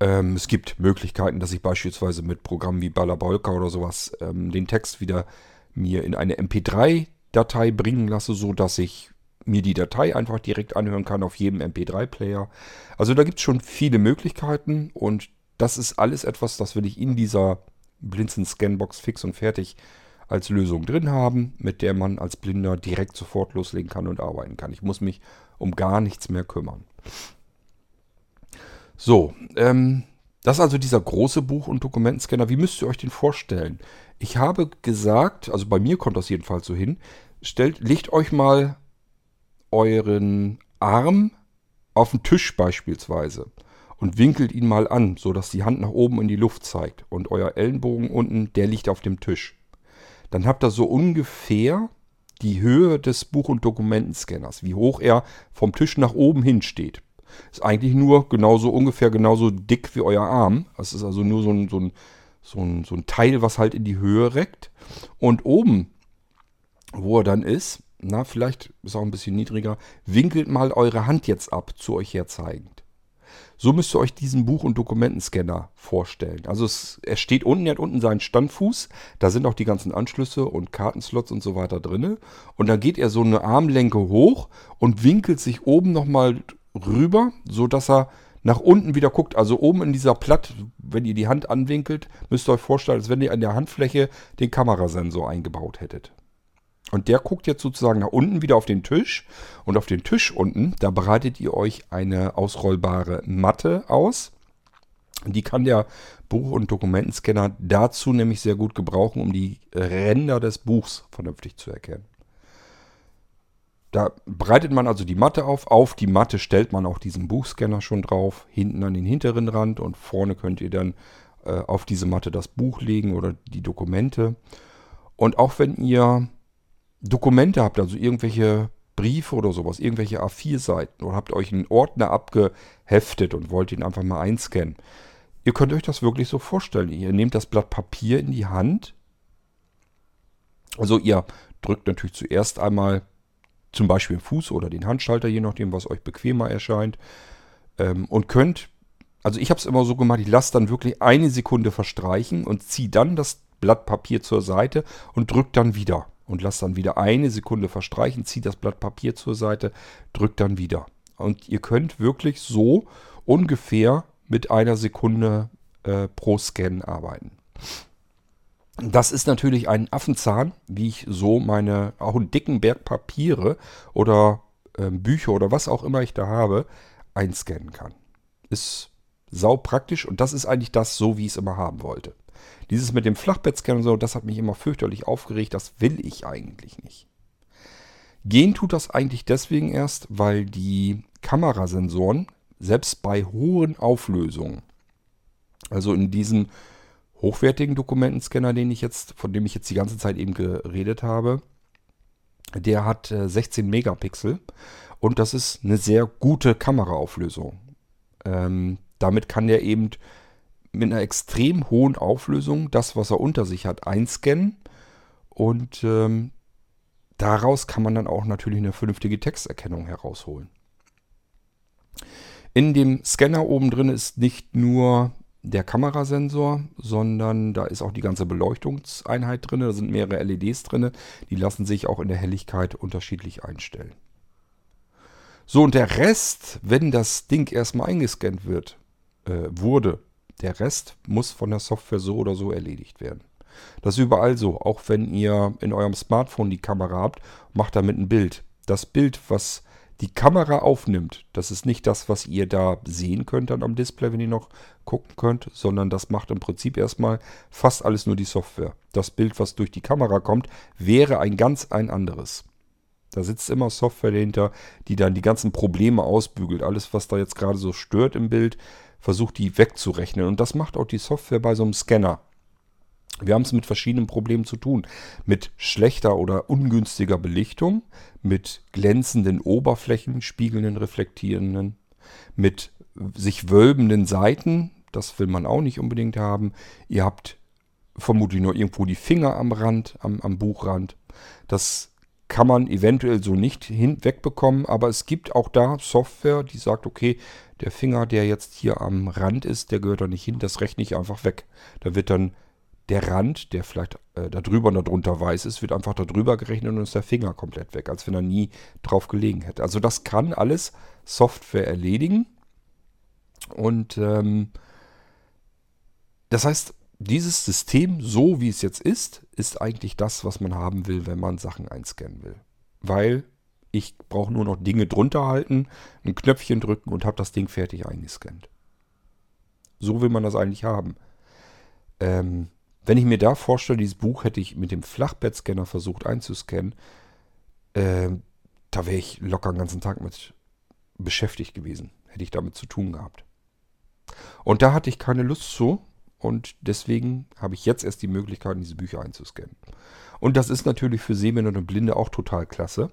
Ähm, es gibt Möglichkeiten, dass ich beispielsweise mit Programmen wie Balabolka oder sowas ähm, den Text wieder mir in eine MP3-Datei bringen lasse, sodass ich mir die Datei einfach direkt anhören kann auf jedem MP3-Player. Also da gibt es schon viele Möglichkeiten und das ist alles etwas, das will ich in dieser Blinzen Scanbox fix und fertig als Lösung drin haben, mit der man als Blinder direkt sofort loslegen kann und arbeiten kann. Ich muss mich um gar nichts mehr kümmern. So, ähm, das ist also dieser große Buch- und Dokumentenscanner. Wie müsst ihr euch den vorstellen? Ich habe gesagt, also bei mir kommt das jedenfalls so hin, stellt, legt euch mal euren Arm auf den Tisch beispielsweise und winkelt ihn mal an, sodass die Hand nach oben in die Luft zeigt und euer Ellenbogen unten, der liegt auf dem Tisch. Dann habt ihr so ungefähr die Höhe des Buch- und Dokumentenscanners, wie hoch er vom Tisch nach oben hin steht. Ist eigentlich nur genauso ungefähr genauso dick wie euer Arm. Das ist also nur so ein, so ein, so ein, so ein Teil, was halt in die Höhe reckt. Und oben, wo er dann ist, na, vielleicht ist auch ein bisschen niedriger, winkelt mal eure Hand jetzt ab, zu euch herzeigend. So müsst ihr euch diesen Buch- und Dokumentenscanner vorstellen. Also es, er steht unten, er hat unten seinen Standfuß, da sind auch die ganzen Anschlüsse und Kartenslots und so weiter drin. Und dann geht er so eine Armlenke hoch und winkelt sich oben nochmal rüber, sodass er nach unten wieder guckt. Also oben in dieser Platt, wenn ihr die Hand anwinkelt, müsst ihr euch vorstellen, als wenn ihr an der Handfläche den Kamerasensor eingebaut hättet. Und der guckt jetzt sozusagen nach unten wieder auf den Tisch. Und auf den Tisch unten, da bereitet ihr euch eine ausrollbare Matte aus. Die kann der Buch- und Dokumentenscanner dazu nämlich sehr gut gebrauchen, um die Ränder des Buchs vernünftig zu erkennen. Da breitet man also die Matte auf. Auf die Matte stellt man auch diesen Buchscanner schon drauf. Hinten an den hinteren Rand und vorne könnt ihr dann äh, auf diese Matte das Buch legen oder die Dokumente. Und auch wenn ihr Dokumente habt, also irgendwelche Briefe oder sowas, irgendwelche A4-Seiten oder habt euch einen Ordner abgeheftet und wollt ihn einfach mal einscannen. Ihr könnt euch das wirklich so vorstellen. Ihr nehmt das Blatt Papier in die Hand. Also ihr drückt natürlich zuerst einmal zum Beispiel den Fuß oder den Handschalter, je nachdem, was euch bequemer erscheint. Ähm, und könnt, also ich habe es immer so gemacht, ich lasse dann wirklich eine Sekunde verstreichen und ziehe dann das Blatt Papier zur Seite und drücke dann wieder und lasst dann wieder eine Sekunde verstreichen, zieht das Blatt Papier zur Seite, drückt dann wieder. Und ihr könnt wirklich so ungefähr mit einer Sekunde äh, pro Scan arbeiten. Das ist natürlich ein Affenzahn, wie ich so meine, auch einen dicken Berg Papiere oder äh, Bücher oder was auch immer ich da habe, einscannen kann. Ist sau praktisch und das ist eigentlich das so, wie ich es immer haben wollte. Dieses mit dem Flachbettscan und so, das hat mich immer fürchterlich aufgeregt. Das will ich eigentlich nicht. Gehen tut das eigentlich deswegen erst, weil die Kamerasensoren selbst bei hohen Auflösungen, also in diesem hochwertigen Dokumentenscanner, den ich jetzt, von dem ich jetzt die ganze Zeit eben geredet habe, der hat 16 äh, Megapixel und das ist eine sehr gute Kameraauflösung. Ähm, damit kann der eben mit einer extrem hohen Auflösung das, was er unter sich hat, einscannen. Und ähm, daraus kann man dann auch natürlich eine vernünftige Texterkennung herausholen. In dem Scanner oben drin ist nicht nur der Kamerasensor, sondern da ist auch die ganze Beleuchtungseinheit drin. Da sind mehrere LEDs drin. Die lassen sich auch in der Helligkeit unterschiedlich einstellen. So, und der Rest, wenn das Ding erstmal eingescannt wird, äh, wurde, der Rest muss von der Software so oder so erledigt werden. Das ist überall so. Auch wenn ihr in eurem Smartphone die Kamera habt, macht damit ein Bild. Das Bild, was die Kamera aufnimmt, das ist nicht das, was ihr da sehen könnt dann am Display, wenn ihr noch gucken könnt, sondern das macht im Prinzip erstmal fast alles nur die Software. Das Bild, was durch die Kamera kommt, wäre ein ganz ein anderes. Da sitzt immer Software dahinter, die dann die ganzen Probleme ausbügelt. Alles, was da jetzt gerade so stört im Bild, versucht die wegzurechnen. Und das macht auch die Software bei so einem Scanner. Wir haben es mit verschiedenen Problemen zu tun. Mit schlechter oder ungünstiger Belichtung, mit glänzenden Oberflächen, spiegelnden, reflektierenden, mit sich wölbenden Seiten, das will man auch nicht unbedingt haben. Ihr habt vermutlich nur irgendwo die Finger am Rand, am, am Buchrand. Das kann man eventuell so nicht hinwegbekommen, aber es gibt auch da Software, die sagt, okay, der Finger, der jetzt hier am Rand ist, der gehört da nicht hin, das rechne ich einfach weg. Da wird dann der Rand, der vielleicht äh, da drüber und da drunter weiß ist, wird einfach da drüber gerechnet und ist der Finger komplett weg, als wenn er nie drauf gelegen hätte. Also das kann alles Software erledigen. Und ähm, das heißt, dieses System, so wie es jetzt ist, ist eigentlich das, was man haben will, wenn man Sachen einscannen will. Weil ich brauche nur noch Dinge drunter halten, ein Knöpfchen drücken und habe das Ding fertig eingescannt. So will man das eigentlich haben. Ähm, wenn ich mir da vorstelle, dieses Buch hätte ich mit dem Flachbettscanner versucht einzuscannen, äh, da wäre ich locker den ganzen Tag mit beschäftigt gewesen. Hätte ich damit zu tun gehabt. Und da hatte ich keine Lust zu und deswegen habe ich jetzt erst die Möglichkeit, diese Bücher einzuscannen. Und das ist natürlich für Sehbehinderte und Blinde auch total klasse.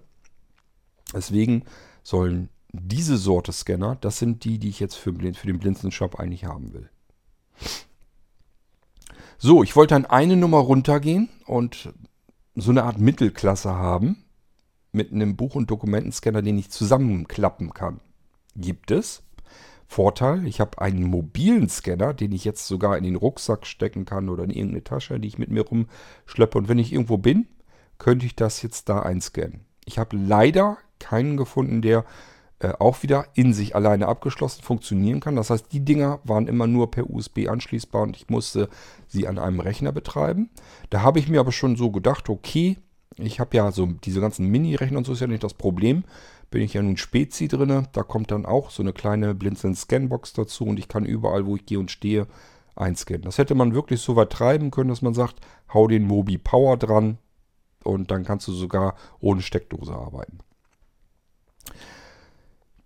Deswegen sollen diese Sorte Scanner, das sind die, die ich jetzt für, für den Blinzeln-Shop eigentlich haben will. So, ich wollte dann eine Nummer runtergehen und so eine Art Mittelklasse haben mit einem Buch- und Dokumentenscanner, den ich zusammenklappen kann. Gibt es. Vorteil, ich habe einen mobilen Scanner, den ich jetzt sogar in den Rucksack stecken kann oder in irgendeine Tasche, die ich mit mir rumschleppe. Und wenn ich irgendwo bin, könnte ich das jetzt da einscannen. Ich habe leider keinen gefunden, der äh, auch wieder in sich alleine abgeschlossen funktionieren kann. Das heißt, die Dinger waren immer nur per USB anschließbar und ich musste sie an einem Rechner betreiben. Da habe ich mir aber schon so gedacht, okay, ich habe ja so diese ganzen Mini-Rechner und so ist ja nicht das Problem. Bin ich ja nun Spezi drin, da kommt dann auch so eine kleine Blinzeln-Scanbox dazu und ich kann überall, wo ich gehe und stehe, einscannen. Das hätte man wirklich so weit treiben können, dass man sagt, hau den Mobi Power dran und dann kannst du sogar ohne Steckdose arbeiten.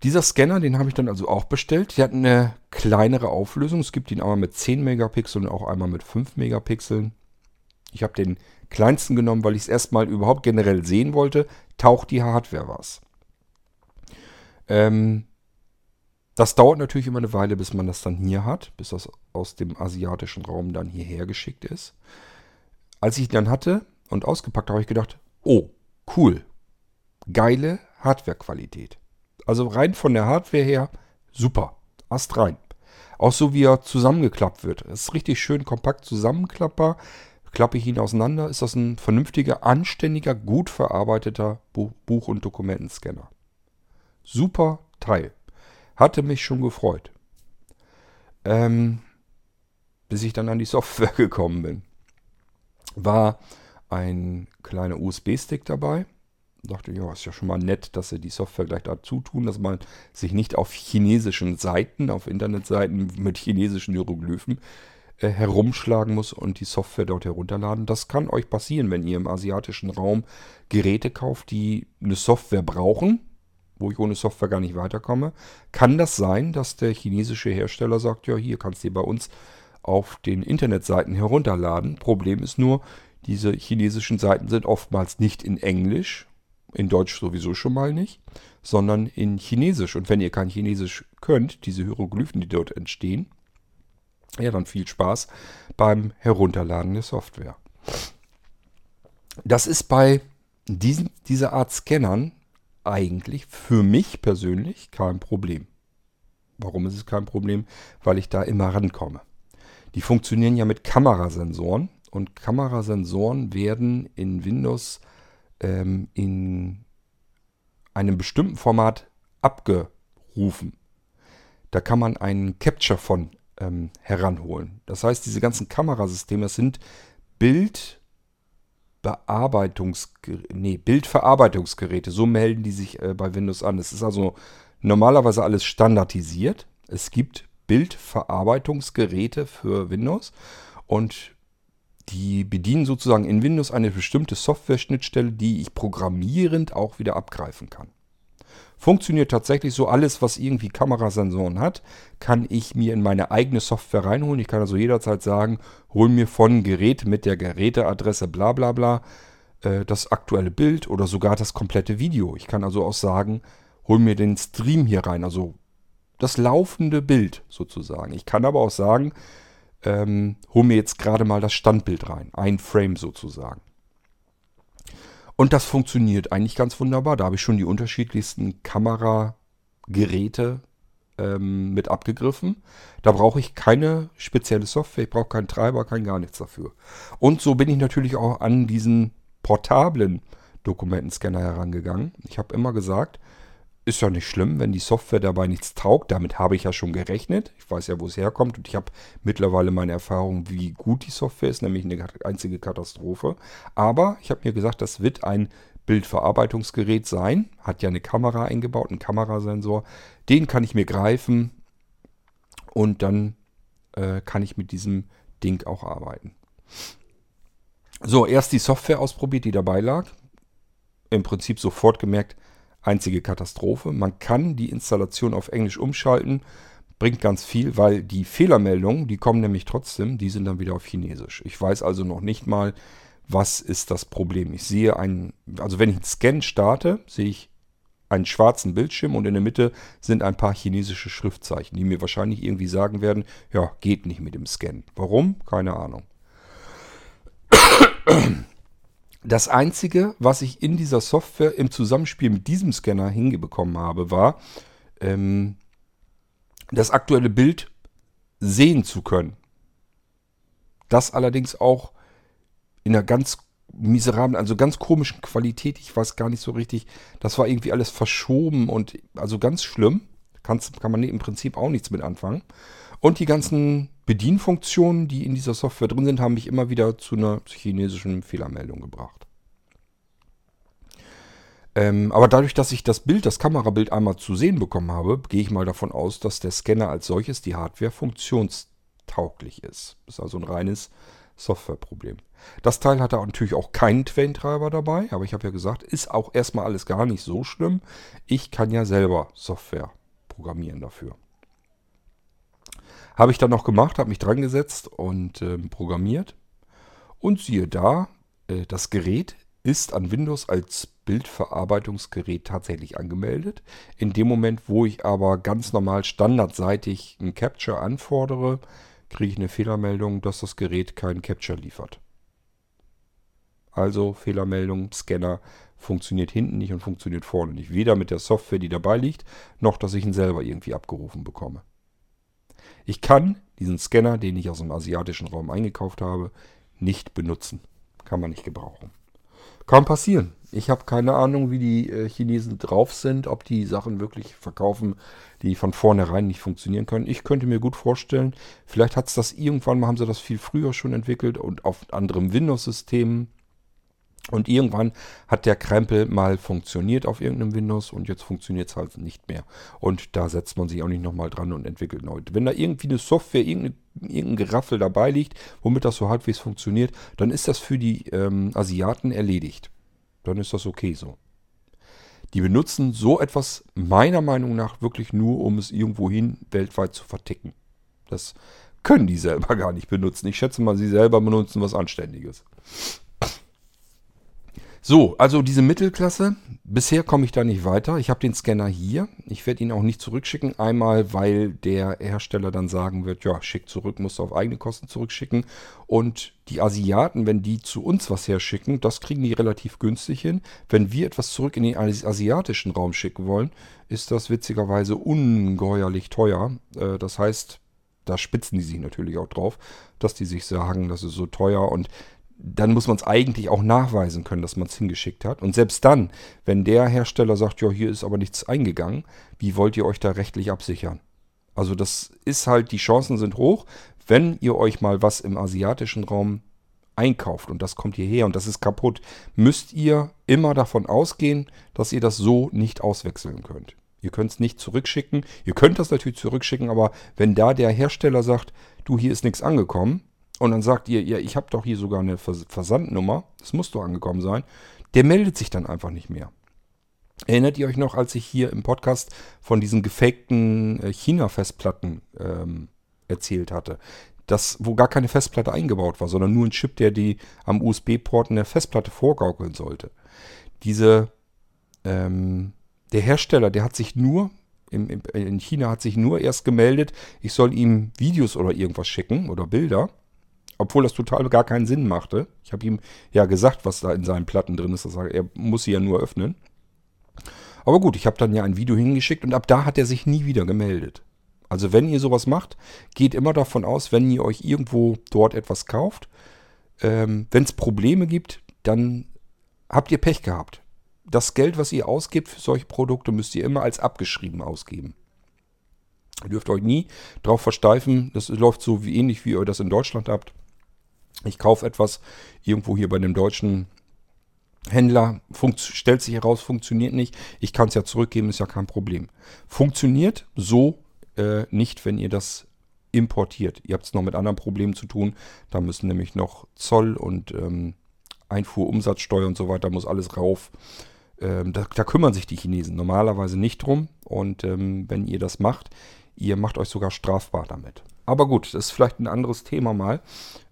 Dieser Scanner, den habe ich dann also auch bestellt. Der hat eine kleinere Auflösung. Es gibt ihn einmal mit 10 Megapixeln und auch einmal mit 5 Megapixeln. Ich habe den kleinsten genommen, weil ich es erstmal überhaupt generell sehen wollte. Taucht die Hardware was? Ähm, das dauert natürlich immer eine Weile, bis man das dann hier hat, bis das aus dem asiatischen Raum dann hierher geschickt ist. Als ich dann hatte und ausgepackt habe, habe ich gedacht, oh, cool, geile Hardwarequalität. Also rein von der Hardware her, super. Ast rein. Auch so wie er zusammengeklappt wird. Es ist richtig schön kompakt zusammenklappbar. Klappe ich ihn auseinander, ist das ein vernünftiger, anständiger, gut verarbeiteter Buch- und Dokumentenscanner. Super Teil. Hatte mich schon gefreut. Ähm, bis ich dann an die Software gekommen bin. War ein kleiner USB-Stick dabei dachte, ja, ist ja schon mal nett, dass sie die Software gleich dazu tun, dass man sich nicht auf chinesischen Seiten, auf Internetseiten mit chinesischen Hieroglyphen äh, herumschlagen muss und die Software dort herunterladen. Das kann euch passieren, wenn ihr im asiatischen Raum Geräte kauft, die eine Software brauchen, wo ich ohne Software gar nicht weiterkomme. Kann das sein, dass der chinesische Hersteller sagt, ja, hier kannst du bei uns auf den Internetseiten herunterladen. Problem ist nur, diese chinesischen Seiten sind oftmals nicht in Englisch, in Deutsch sowieso schon mal nicht, sondern in Chinesisch. Und wenn ihr kein Chinesisch könnt, diese Hieroglyphen, die dort entstehen, ja, dann viel Spaß beim Herunterladen der Software. Das ist bei diesen, dieser Art Scannern eigentlich für mich persönlich kein Problem. Warum ist es kein Problem? Weil ich da immer rankomme. Die funktionieren ja mit Kamerasensoren und Kamerasensoren werden in Windows ähm, in einem bestimmten Format abgerufen. Da kann man einen Capture von ähm, heranholen. Das heißt, diese ganzen Kamerasysteme sind Bildbearbeitungs nee, Bildverarbeitungsgeräte. So melden die sich äh, bei Windows an. Es ist also normalerweise alles standardisiert. Es gibt Bildverarbeitungsgeräte für Windows und die bedienen sozusagen in Windows eine bestimmte Software-Schnittstelle, die ich programmierend auch wieder abgreifen kann. Funktioniert tatsächlich so, alles, was irgendwie Kamerasensoren hat, kann ich mir in meine eigene Software reinholen. Ich kann also jederzeit sagen, hol mir von Gerät mit der Geräteadresse bla bla bla äh, das aktuelle Bild oder sogar das komplette Video. Ich kann also auch sagen, hol mir den Stream hier rein, also das laufende Bild sozusagen. Ich kann aber auch sagen, ähm, hol mir jetzt gerade mal das Standbild rein. Ein Frame sozusagen. Und das funktioniert eigentlich ganz wunderbar. Da habe ich schon die unterschiedlichsten Kamerageräte ähm, mit abgegriffen. Da brauche ich keine spezielle Software, ich brauche keinen Treiber, kein gar nichts dafür. Und so bin ich natürlich auch an diesen portablen Dokumentenscanner herangegangen. Ich habe immer gesagt, ist ja nicht schlimm, wenn die Software dabei nichts taugt. Damit habe ich ja schon gerechnet. Ich weiß ja, wo es herkommt und ich habe mittlerweile meine Erfahrung, wie gut die Software ist, nämlich eine einzige Katastrophe. Aber ich habe mir gesagt, das wird ein Bildverarbeitungsgerät sein. Hat ja eine Kamera eingebaut, einen Kamerasensor. Den kann ich mir greifen und dann äh, kann ich mit diesem Ding auch arbeiten. So, erst die Software ausprobiert, die dabei lag. Im Prinzip sofort gemerkt, einzige Katastrophe. Man kann die Installation auf Englisch umschalten, bringt ganz viel, weil die Fehlermeldungen, die kommen nämlich trotzdem, die sind dann wieder auf Chinesisch. Ich weiß also noch nicht mal, was ist das Problem. Ich sehe einen, also wenn ich einen Scan starte, sehe ich einen schwarzen Bildschirm und in der Mitte sind ein paar chinesische Schriftzeichen, die mir wahrscheinlich irgendwie sagen werden, ja, geht nicht mit dem Scannen. Warum? Keine Ahnung. Das Einzige, was ich in dieser Software im Zusammenspiel mit diesem Scanner hingebekommen habe, war, ähm, das aktuelle Bild sehen zu können. Das allerdings auch in einer ganz miserablen, also ganz komischen Qualität. Ich weiß gar nicht so richtig. Das war irgendwie alles verschoben und also ganz schlimm. Kann's, kann man im Prinzip auch nichts mit anfangen. Und die ganzen Bedienfunktionen, die in dieser Software drin sind, haben mich immer wieder zu einer chinesischen Fehlermeldung gebracht. Ähm, aber dadurch, dass ich das Bild, das Kamerabild einmal zu sehen bekommen habe, gehe ich mal davon aus, dass der Scanner als solches, die Hardware, funktionstauglich ist. Das ist also ein reines Softwareproblem. Das Teil hatte natürlich auch keinen Twain-Treiber dabei, aber ich habe ja gesagt, ist auch erstmal alles gar nicht so schlimm. Ich kann ja selber Software programmieren dafür. Habe ich dann noch gemacht, habe mich dran gesetzt und äh, programmiert. Und siehe da, äh, das Gerät ist an Windows als Bildverarbeitungsgerät tatsächlich angemeldet. In dem Moment, wo ich aber ganz normal standardseitig ein Capture anfordere, kriege ich eine Fehlermeldung, dass das Gerät keinen Capture liefert. Also Fehlermeldung, Scanner funktioniert hinten nicht und funktioniert vorne nicht. Weder mit der Software, die dabei liegt, noch dass ich ihn selber irgendwie abgerufen bekomme. Ich kann diesen Scanner, den ich aus dem asiatischen Raum eingekauft habe, nicht benutzen. Kann man nicht gebrauchen. Kann passieren. Ich habe keine Ahnung, wie die äh, Chinesen drauf sind, ob die Sachen wirklich verkaufen, die von vornherein nicht funktionieren können. Ich könnte mir gut vorstellen, vielleicht hat es das irgendwann mal, haben sie das viel früher schon entwickelt und auf anderem Windows-System und irgendwann hat der Krempel mal funktioniert auf irgendeinem Windows und jetzt funktioniert es halt nicht mehr. Und da setzt man sich auch nicht nochmal dran und entwickelt neu. Wenn da irgendwie eine Software, irgendeine, irgendein Geraffel dabei liegt, womit das so halbwegs funktioniert, dann ist das für die ähm, Asiaten erledigt. Dann ist das okay so. Die benutzen so etwas meiner Meinung nach wirklich nur, um es irgendwohin weltweit zu verticken. Das können die selber gar nicht benutzen. Ich schätze mal, sie selber benutzen was Anständiges. So, also diese Mittelklasse. Bisher komme ich da nicht weiter. Ich habe den Scanner hier. Ich werde ihn auch nicht zurückschicken. Einmal, weil der Hersteller dann sagen wird, ja, schick zurück, musst du auf eigene Kosten zurückschicken. Und die Asiaten, wenn die zu uns was herschicken, das kriegen die relativ günstig hin. Wenn wir etwas zurück in den asiatischen Raum schicken wollen, ist das witzigerweise ungeheuerlich teuer. Äh, das heißt, da spitzen die sich natürlich auch drauf, dass die sich sagen, das ist so teuer und dann muss man es eigentlich auch nachweisen können, dass man es hingeschickt hat. Und selbst dann, wenn der Hersteller sagt, ja, hier ist aber nichts eingegangen, wie wollt ihr euch da rechtlich absichern? Also das ist halt, die Chancen sind hoch, wenn ihr euch mal was im asiatischen Raum einkauft und das kommt hierher und das ist kaputt, müsst ihr immer davon ausgehen, dass ihr das so nicht auswechseln könnt. Ihr könnt es nicht zurückschicken. Ihr könnt das natürlich zurückschicken, aber wenn da der Hersteller sagt, du, hier ist nichts angekommen, und dann sagt ihr, ja, ich habe doch hier sogar eine Versandnummer, das muss doch angekommen sein, der meldet sich dann einfach nicht mehr. Erinnert ihr euch noch, als ich hier im Podcast von diesen gefakten äh, China-Festplatten ähm, erzählt hatte? Das, wo gar keine Festplatte eingebaut war, sondern nur ein Chip, der die am USB-Port in der Festplatte vorgaukeln sollte. Diese, ähm, der Hersteller, der hat sich nur, in China hat sich nur erst gemeldet, ich soll ihm Videos oder irgendwas schicken oder Bilder obwohl das total gar keinen Sinn machte. Ich habe ihm ja gesagt, was da in seinen Platten drin ist. Er muss sie ja nur öffnen. Aber gut, ich habe dann ja ein Video hingeschickt und ab da hat er sich nie wieder gemeldet. Also wenn ihr sowas macht, geht immer davon aus, wenn ihr euch irgendwo dort etwas kauft, ähm, wenn es Probleme gibt, dann habt ihr Pech gehabt. Das Geld, was ihr ausgibt für solche Produkte, müsst ihr immer als abgeschrieben ausgeben. Ihr dürft euch nie drauf versteifen. Das läuft so wie ähnlich, wie ihr das in Deutschland habt. Ich kaufe etwas irgendwo hier bei einem deutschen Händler, stellt sich heraus, funktioniert nicht. Ich kann es ja zurückgeben, ist ja kein Problem. Funktioniert so äh, nicht, wenn ihr das importiert. Ihr habt es noch mit anderen Problemen zu tun. Da müssen nämlich noch Zoll und ähm, Einfuhrumsatzsteuer und so weiter, muss alles rauf. Ähm, da, da, kümmern sich die Chinesen normalerweise nicht drum. Und ähm, wenn ihr das macht, ihr macht euch sogar strafbar damit. Aber gut, das ist vielleicht ein anderes Thema mal.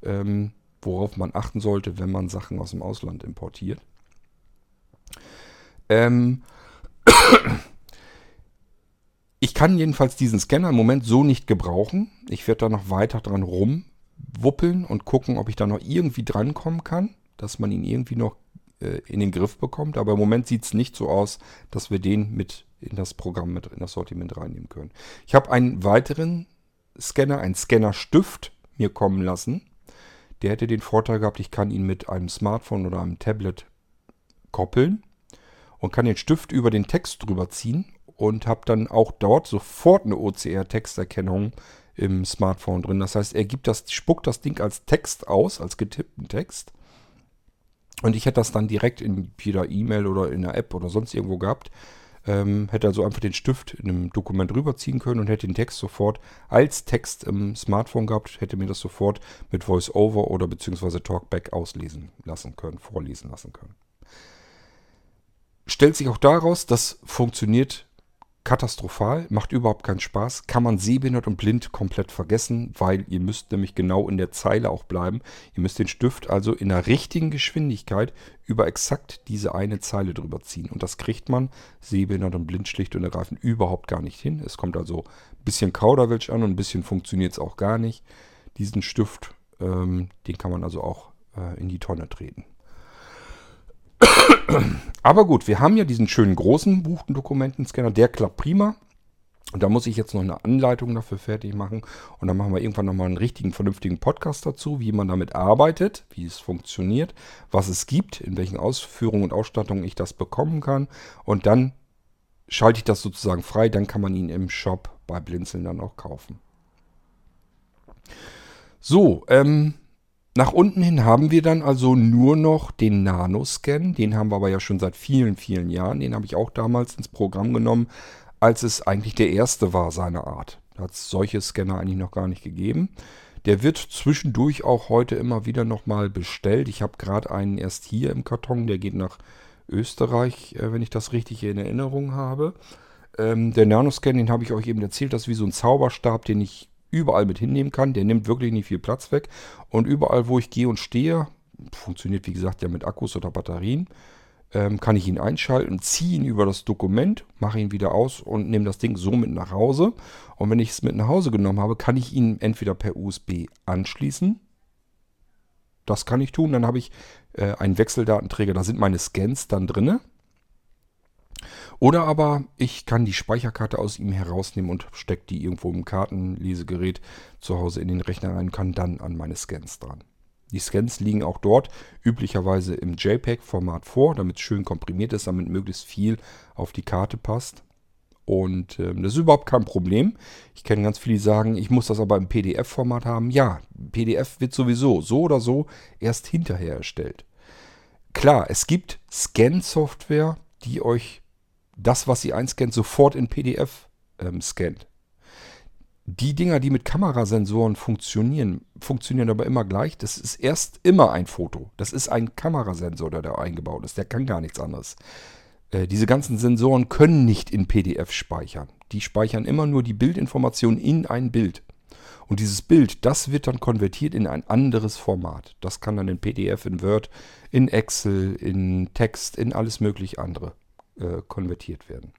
Ähm, worauf man achten sollte, wenn man Sachen aus dem Ausland importiert. Ähm, Ich kann jedenfalls diesen Scanner im Moment so nicht gebrauchen. Ich werde da noch weiter dran rumwuppeln und gucken, ob ich da noch irgendwie drankommen kann, dass man ihn irgendwie noch äh, in den Griff bekommt. Aber im Moment sieht es nicht so aus, dass wir den mit in das Programm, mit in das Sortiment reinnehmen können. Ich habe einen weiteren Scanner, einen Scannerstift mir kommen lassen. Der hätte den Vorteil gehabt, ich kann ihn mit einem Smartphone oder einem Tablet koppeln und kann den Stift über den Text drüber ziehen und habe dann auch dort sofort eine OCR-Texterkennung im Smartphone drin. Das heißt, er gibt das, spuckt das Ding als Text aus, als getippten Text. Und ich hätte das dann direkt in jeder E-Mail oder in einer App oder sonst irgendwo gehabt. Ähm, hätte also einfach den Stift in einem Dokument rüberziehen können und hätte den Text sofort als Text im Smartphone gehabt, hätte mir das sofort mit VoiceOver oder beziehungsweise Talkback auslesen lassen können, vorlesen lassen können. Stellt sich auch daraus, das funktioniert katastrophal, macht überhaupt keinen Spaß, kann man sehbehindert und blind komplett vergessen, weil ihr müsst nämlich genau in der Zeile auch bleiben. Ihr müsst den Stift also in der richtigen Geschwindigkeit über exakt diese eine Zeile drüber ziehen. Und das kriegt man sehbehindert und blind schlicht und ergreifend überhaupt gar nicht hin. Es kommt also ein bisschen Kauderwelsch an und ein bisschen funktioniert es auch gar nicht. Diesen Stift, ähm, den kann man also auch äh, in die Tonne treten. Aber gut, wir haben ja diesen schönen großen Buchdokumentenscanner, der klappt prima. Und da muss ich jetzt noch eine Anleitung dafür fertig machen. Und dann machen wir irgendwann nochmal einen richtigen, vernünftigen Podcast dazu, wie man damit arbeitet, wie es funktioniert, was es gibt, in welchen Ausführungen und Ausstattungen ich das bekommen kann. Und dann schalte ich das sozusagen frei. Dann kann man ihn im Shop bei Blinzeln dann auch kaufen. So, ähm, nach unten hin haben wir dann also nur noch den Nanoscan. Den haben wir aber ja schon seit vielen, vielen Jahren. Den habe ich auch damals ins Programm genommen, als es eigentlich der erste war seiner Art. Da hat es solche Scanner eigentlich noch gar nicht gegeben. Der wird zwischendurch auch heute immer wieder nochmal bestellt. Ich habe gerade einen erst hier im Karton, der geht nach Österreich, äh, wenn ich das richtig in Erinnerung habe. Ähm, der Nanoscan, den habe ich euch eben erzählt, das ist wie so ein Zauberstab, den ich überall mit hinnehmen kann. Der nimmt wirklich nicht viel Platz weg. Und überall, wo ich gehe und stehe, funktioniert wie gesagt ja mit Akkus oder Batterien, ähm, kann ich ihn einschalten, ziehe ihn über das Dokument, mache ihn wieder aus und nehme das Ding so mit nach Hause. Und wenn ich es mit nach Hause genommen habe, kann ich ihn entweder per USB anschließen. Das kann ich tun. Dann habe ich äh, einen Wechseldatenträger, da sind meine Scans dann drinne. Oder aber ich kann die Speicherkarte aus ihm herausnehmen und stecke die irgendwo im Kartenlesegerät zu Hause in den Rechner rein und kann dann an meine Scans dran. Die Scans liegen auch dort üblicherweise im JPEG-Format vor, damit es schön komprimiert ist, damit möglichst viel auf die Karte passt. Und äh, das ist überhaupt kein Problem. Ich kenne ganz viele, die sagen, ich muss das aber im PDF-Format haben. Ja, PDF wird sowieso so oder so erst hinterher erstellt. Klar, es gibt Scan-Software, die euch das, was sie einscannt, sofort in PDF ähm, scannt. Die Dinger, die mit Kamerasensoren funktionieren, funktionieren aber immer gleich. Das ist erst immer ein Foto. Das ist ein Kamerasensor, der da eingebaut ist. Der kann gar nichts anderes. Äh, diese ganzen Sensoren können nicht in PDF speichern. Die speichern immer nur die Bildinformation in ein Bild. Und dieses Bild, das wird dann konvertiert in ein anderes Format. Das kann dann in PDF, in Word, in Excel, in Text, in alles mögliche andere äh, konvertiert werden.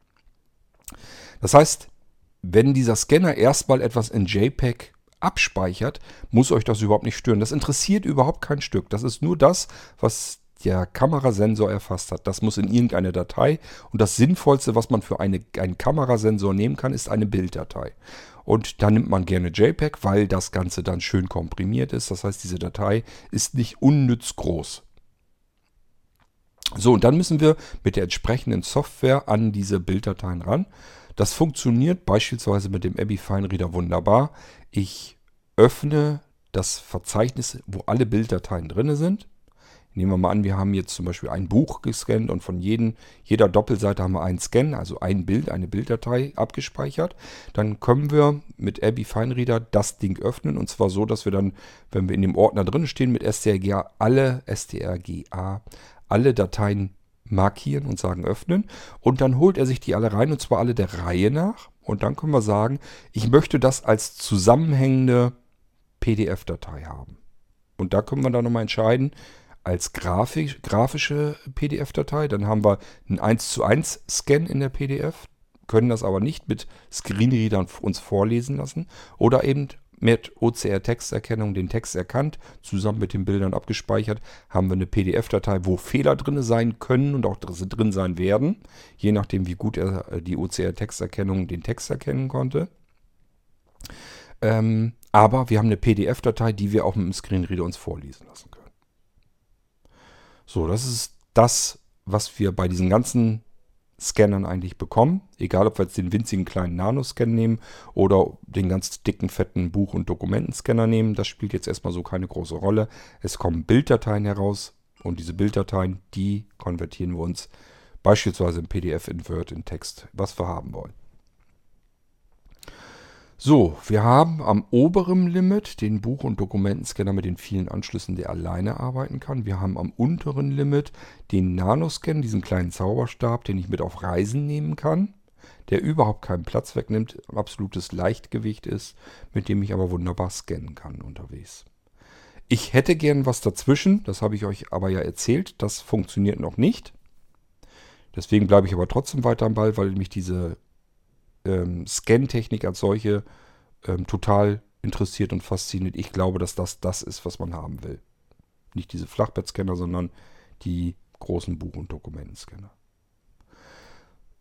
Das heißt, wenn dieser Scanner erstmal etwas in JPEG abspeichert, muss euch das überhaupt nicht stören. Das interessiert überhaupt kein Stück. Das ist nur das, was der Kamerasensor erfasst hat. Das muss in irgendeine Datei. Und das Sinnvollste, was man für eine, einen Kamerasensor nehmen kann, ist eine Bilddatei. Und da nimmt man gerne JPEG, weil das Ganze dann schön komprimiert ist. Das heißt, diese Datei ist nicht unnütz groß. So, und dann müssen wir mit der entsprechenden Software an diese Bilddateien ran. Das funktioniert beispielsweise mit dem Abby Fine Reader wunderbar. Ich öffne das Verzeichnis, wo alle Bilddateien drin sind. Nehmen wir mal an, wir haben jetzt zum Beispiel ein Buch gescannt und von jedem, jeder Doppelseite haben wir einen Scan, also ein Bild, eine Bilddatei abgespeichert. Dann können wir mit Abby Fine Reader das Ding öffnen und zwar so, dass wir dann, wenn wir in dem Ordner drin stehen mit strga, alle strga alle Dateien markieren und sagen öffnen. Und dann holt er sich die alle rein und zwar alle der Reihe nach. Und dann können wir sagen, ich möchte das als zusammenhängende PDF-Datei haben. Und da können wir dann nochmal entscheiden, als Grafik, grafische PDF-Datei. Dann haben wir einen 1 zu 1 Scan in der PDF, können das aber nicht mit Screenreadern uns vorlesen lassen oder eben mit OCR-Texterkennung den Text erkannt, zusammen mit den Bildern abgespeichert, haben wir eine PDF-Datei, wo Fehler drin sein können und auch drin sein werden, je nachdem, wie gut er äh, die OCR-Texterkennung den Text erkennen konnte. Ähm, aber wir haben eine PDF-Datei, die wir auch mit dem Screenreader uns vorlesen lassen können. So, das ist das, was wir bei diesen ganzen Scannern eigentlich bekommen. Egal, ob wir jetzt den winzigen kleinen Nanoscan nehmen oder den ganz dicken, fetten Buch- und Dokumentenscanner nehmen. Das spielt jetzt erstmal so keine große Rolle. Es kommen Bilddateien heraus und diese Bilddateien, die konvertieren wir uns beispielsweise im PDF in Word in Text, was wir haben wollen. So, wir haben am oberen Limit den Buch- und Dokumentenscanner mit den vielen Anschlüssen, der alleine arbeiten kann. Wir haben am unteren Limit den Nanoscan, diesen kleinen Zauberstab, den ich mit auf Reisen nehmen kann, der überhaupt keinen Platz wegnimmt, absolutes Leichtgewicht ist, mit dem ich aber wunderbar scannen kann unterwegs. Ich hätte gern was dazwischen, das habe ich euch aber ja erzählt, das funktioniert noch nicht. Deswegen bleibe ich aber trotzdem weiter am Ball, weil mich diese ähm, Scan-Technik als solche ähm, total interessiert und fasziniert. Ich glaube, dass das das ist, was man haben will. Nicht diese Flachbettscanner, sondern die großen Buch- und Dokumentenscanner.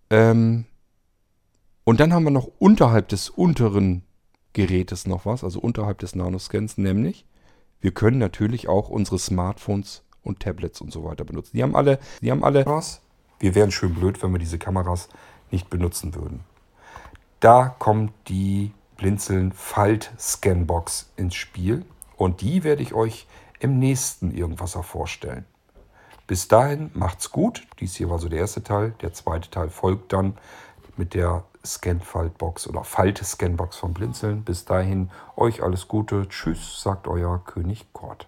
Ähm, und dann haben wir noch unterhalb des unteren Gerätes noch was, also unterhalb des Nanoscans, nämlich wir können natürlich auch unsere Smartphones und Tablets und so weiter benutzen. Die haben alle, die haben alle was. Wir wären schön blöd, wenn wir diese Kameras nicht benutzen würden. Da kommt die Blinzeln Falt Scanbox ins Spiel und die werde ich euch im nächsten Irgendwasser vorstellen. Bis dahin macht's gut. Dies hier war so der erste Teil. Der zweite Teil folgt dann mit der Scan-Faltbox oder Falt-Scanbox von Blinzeln. Bis dahin euch alles Gute. Tschüss, sagt euer König Kort.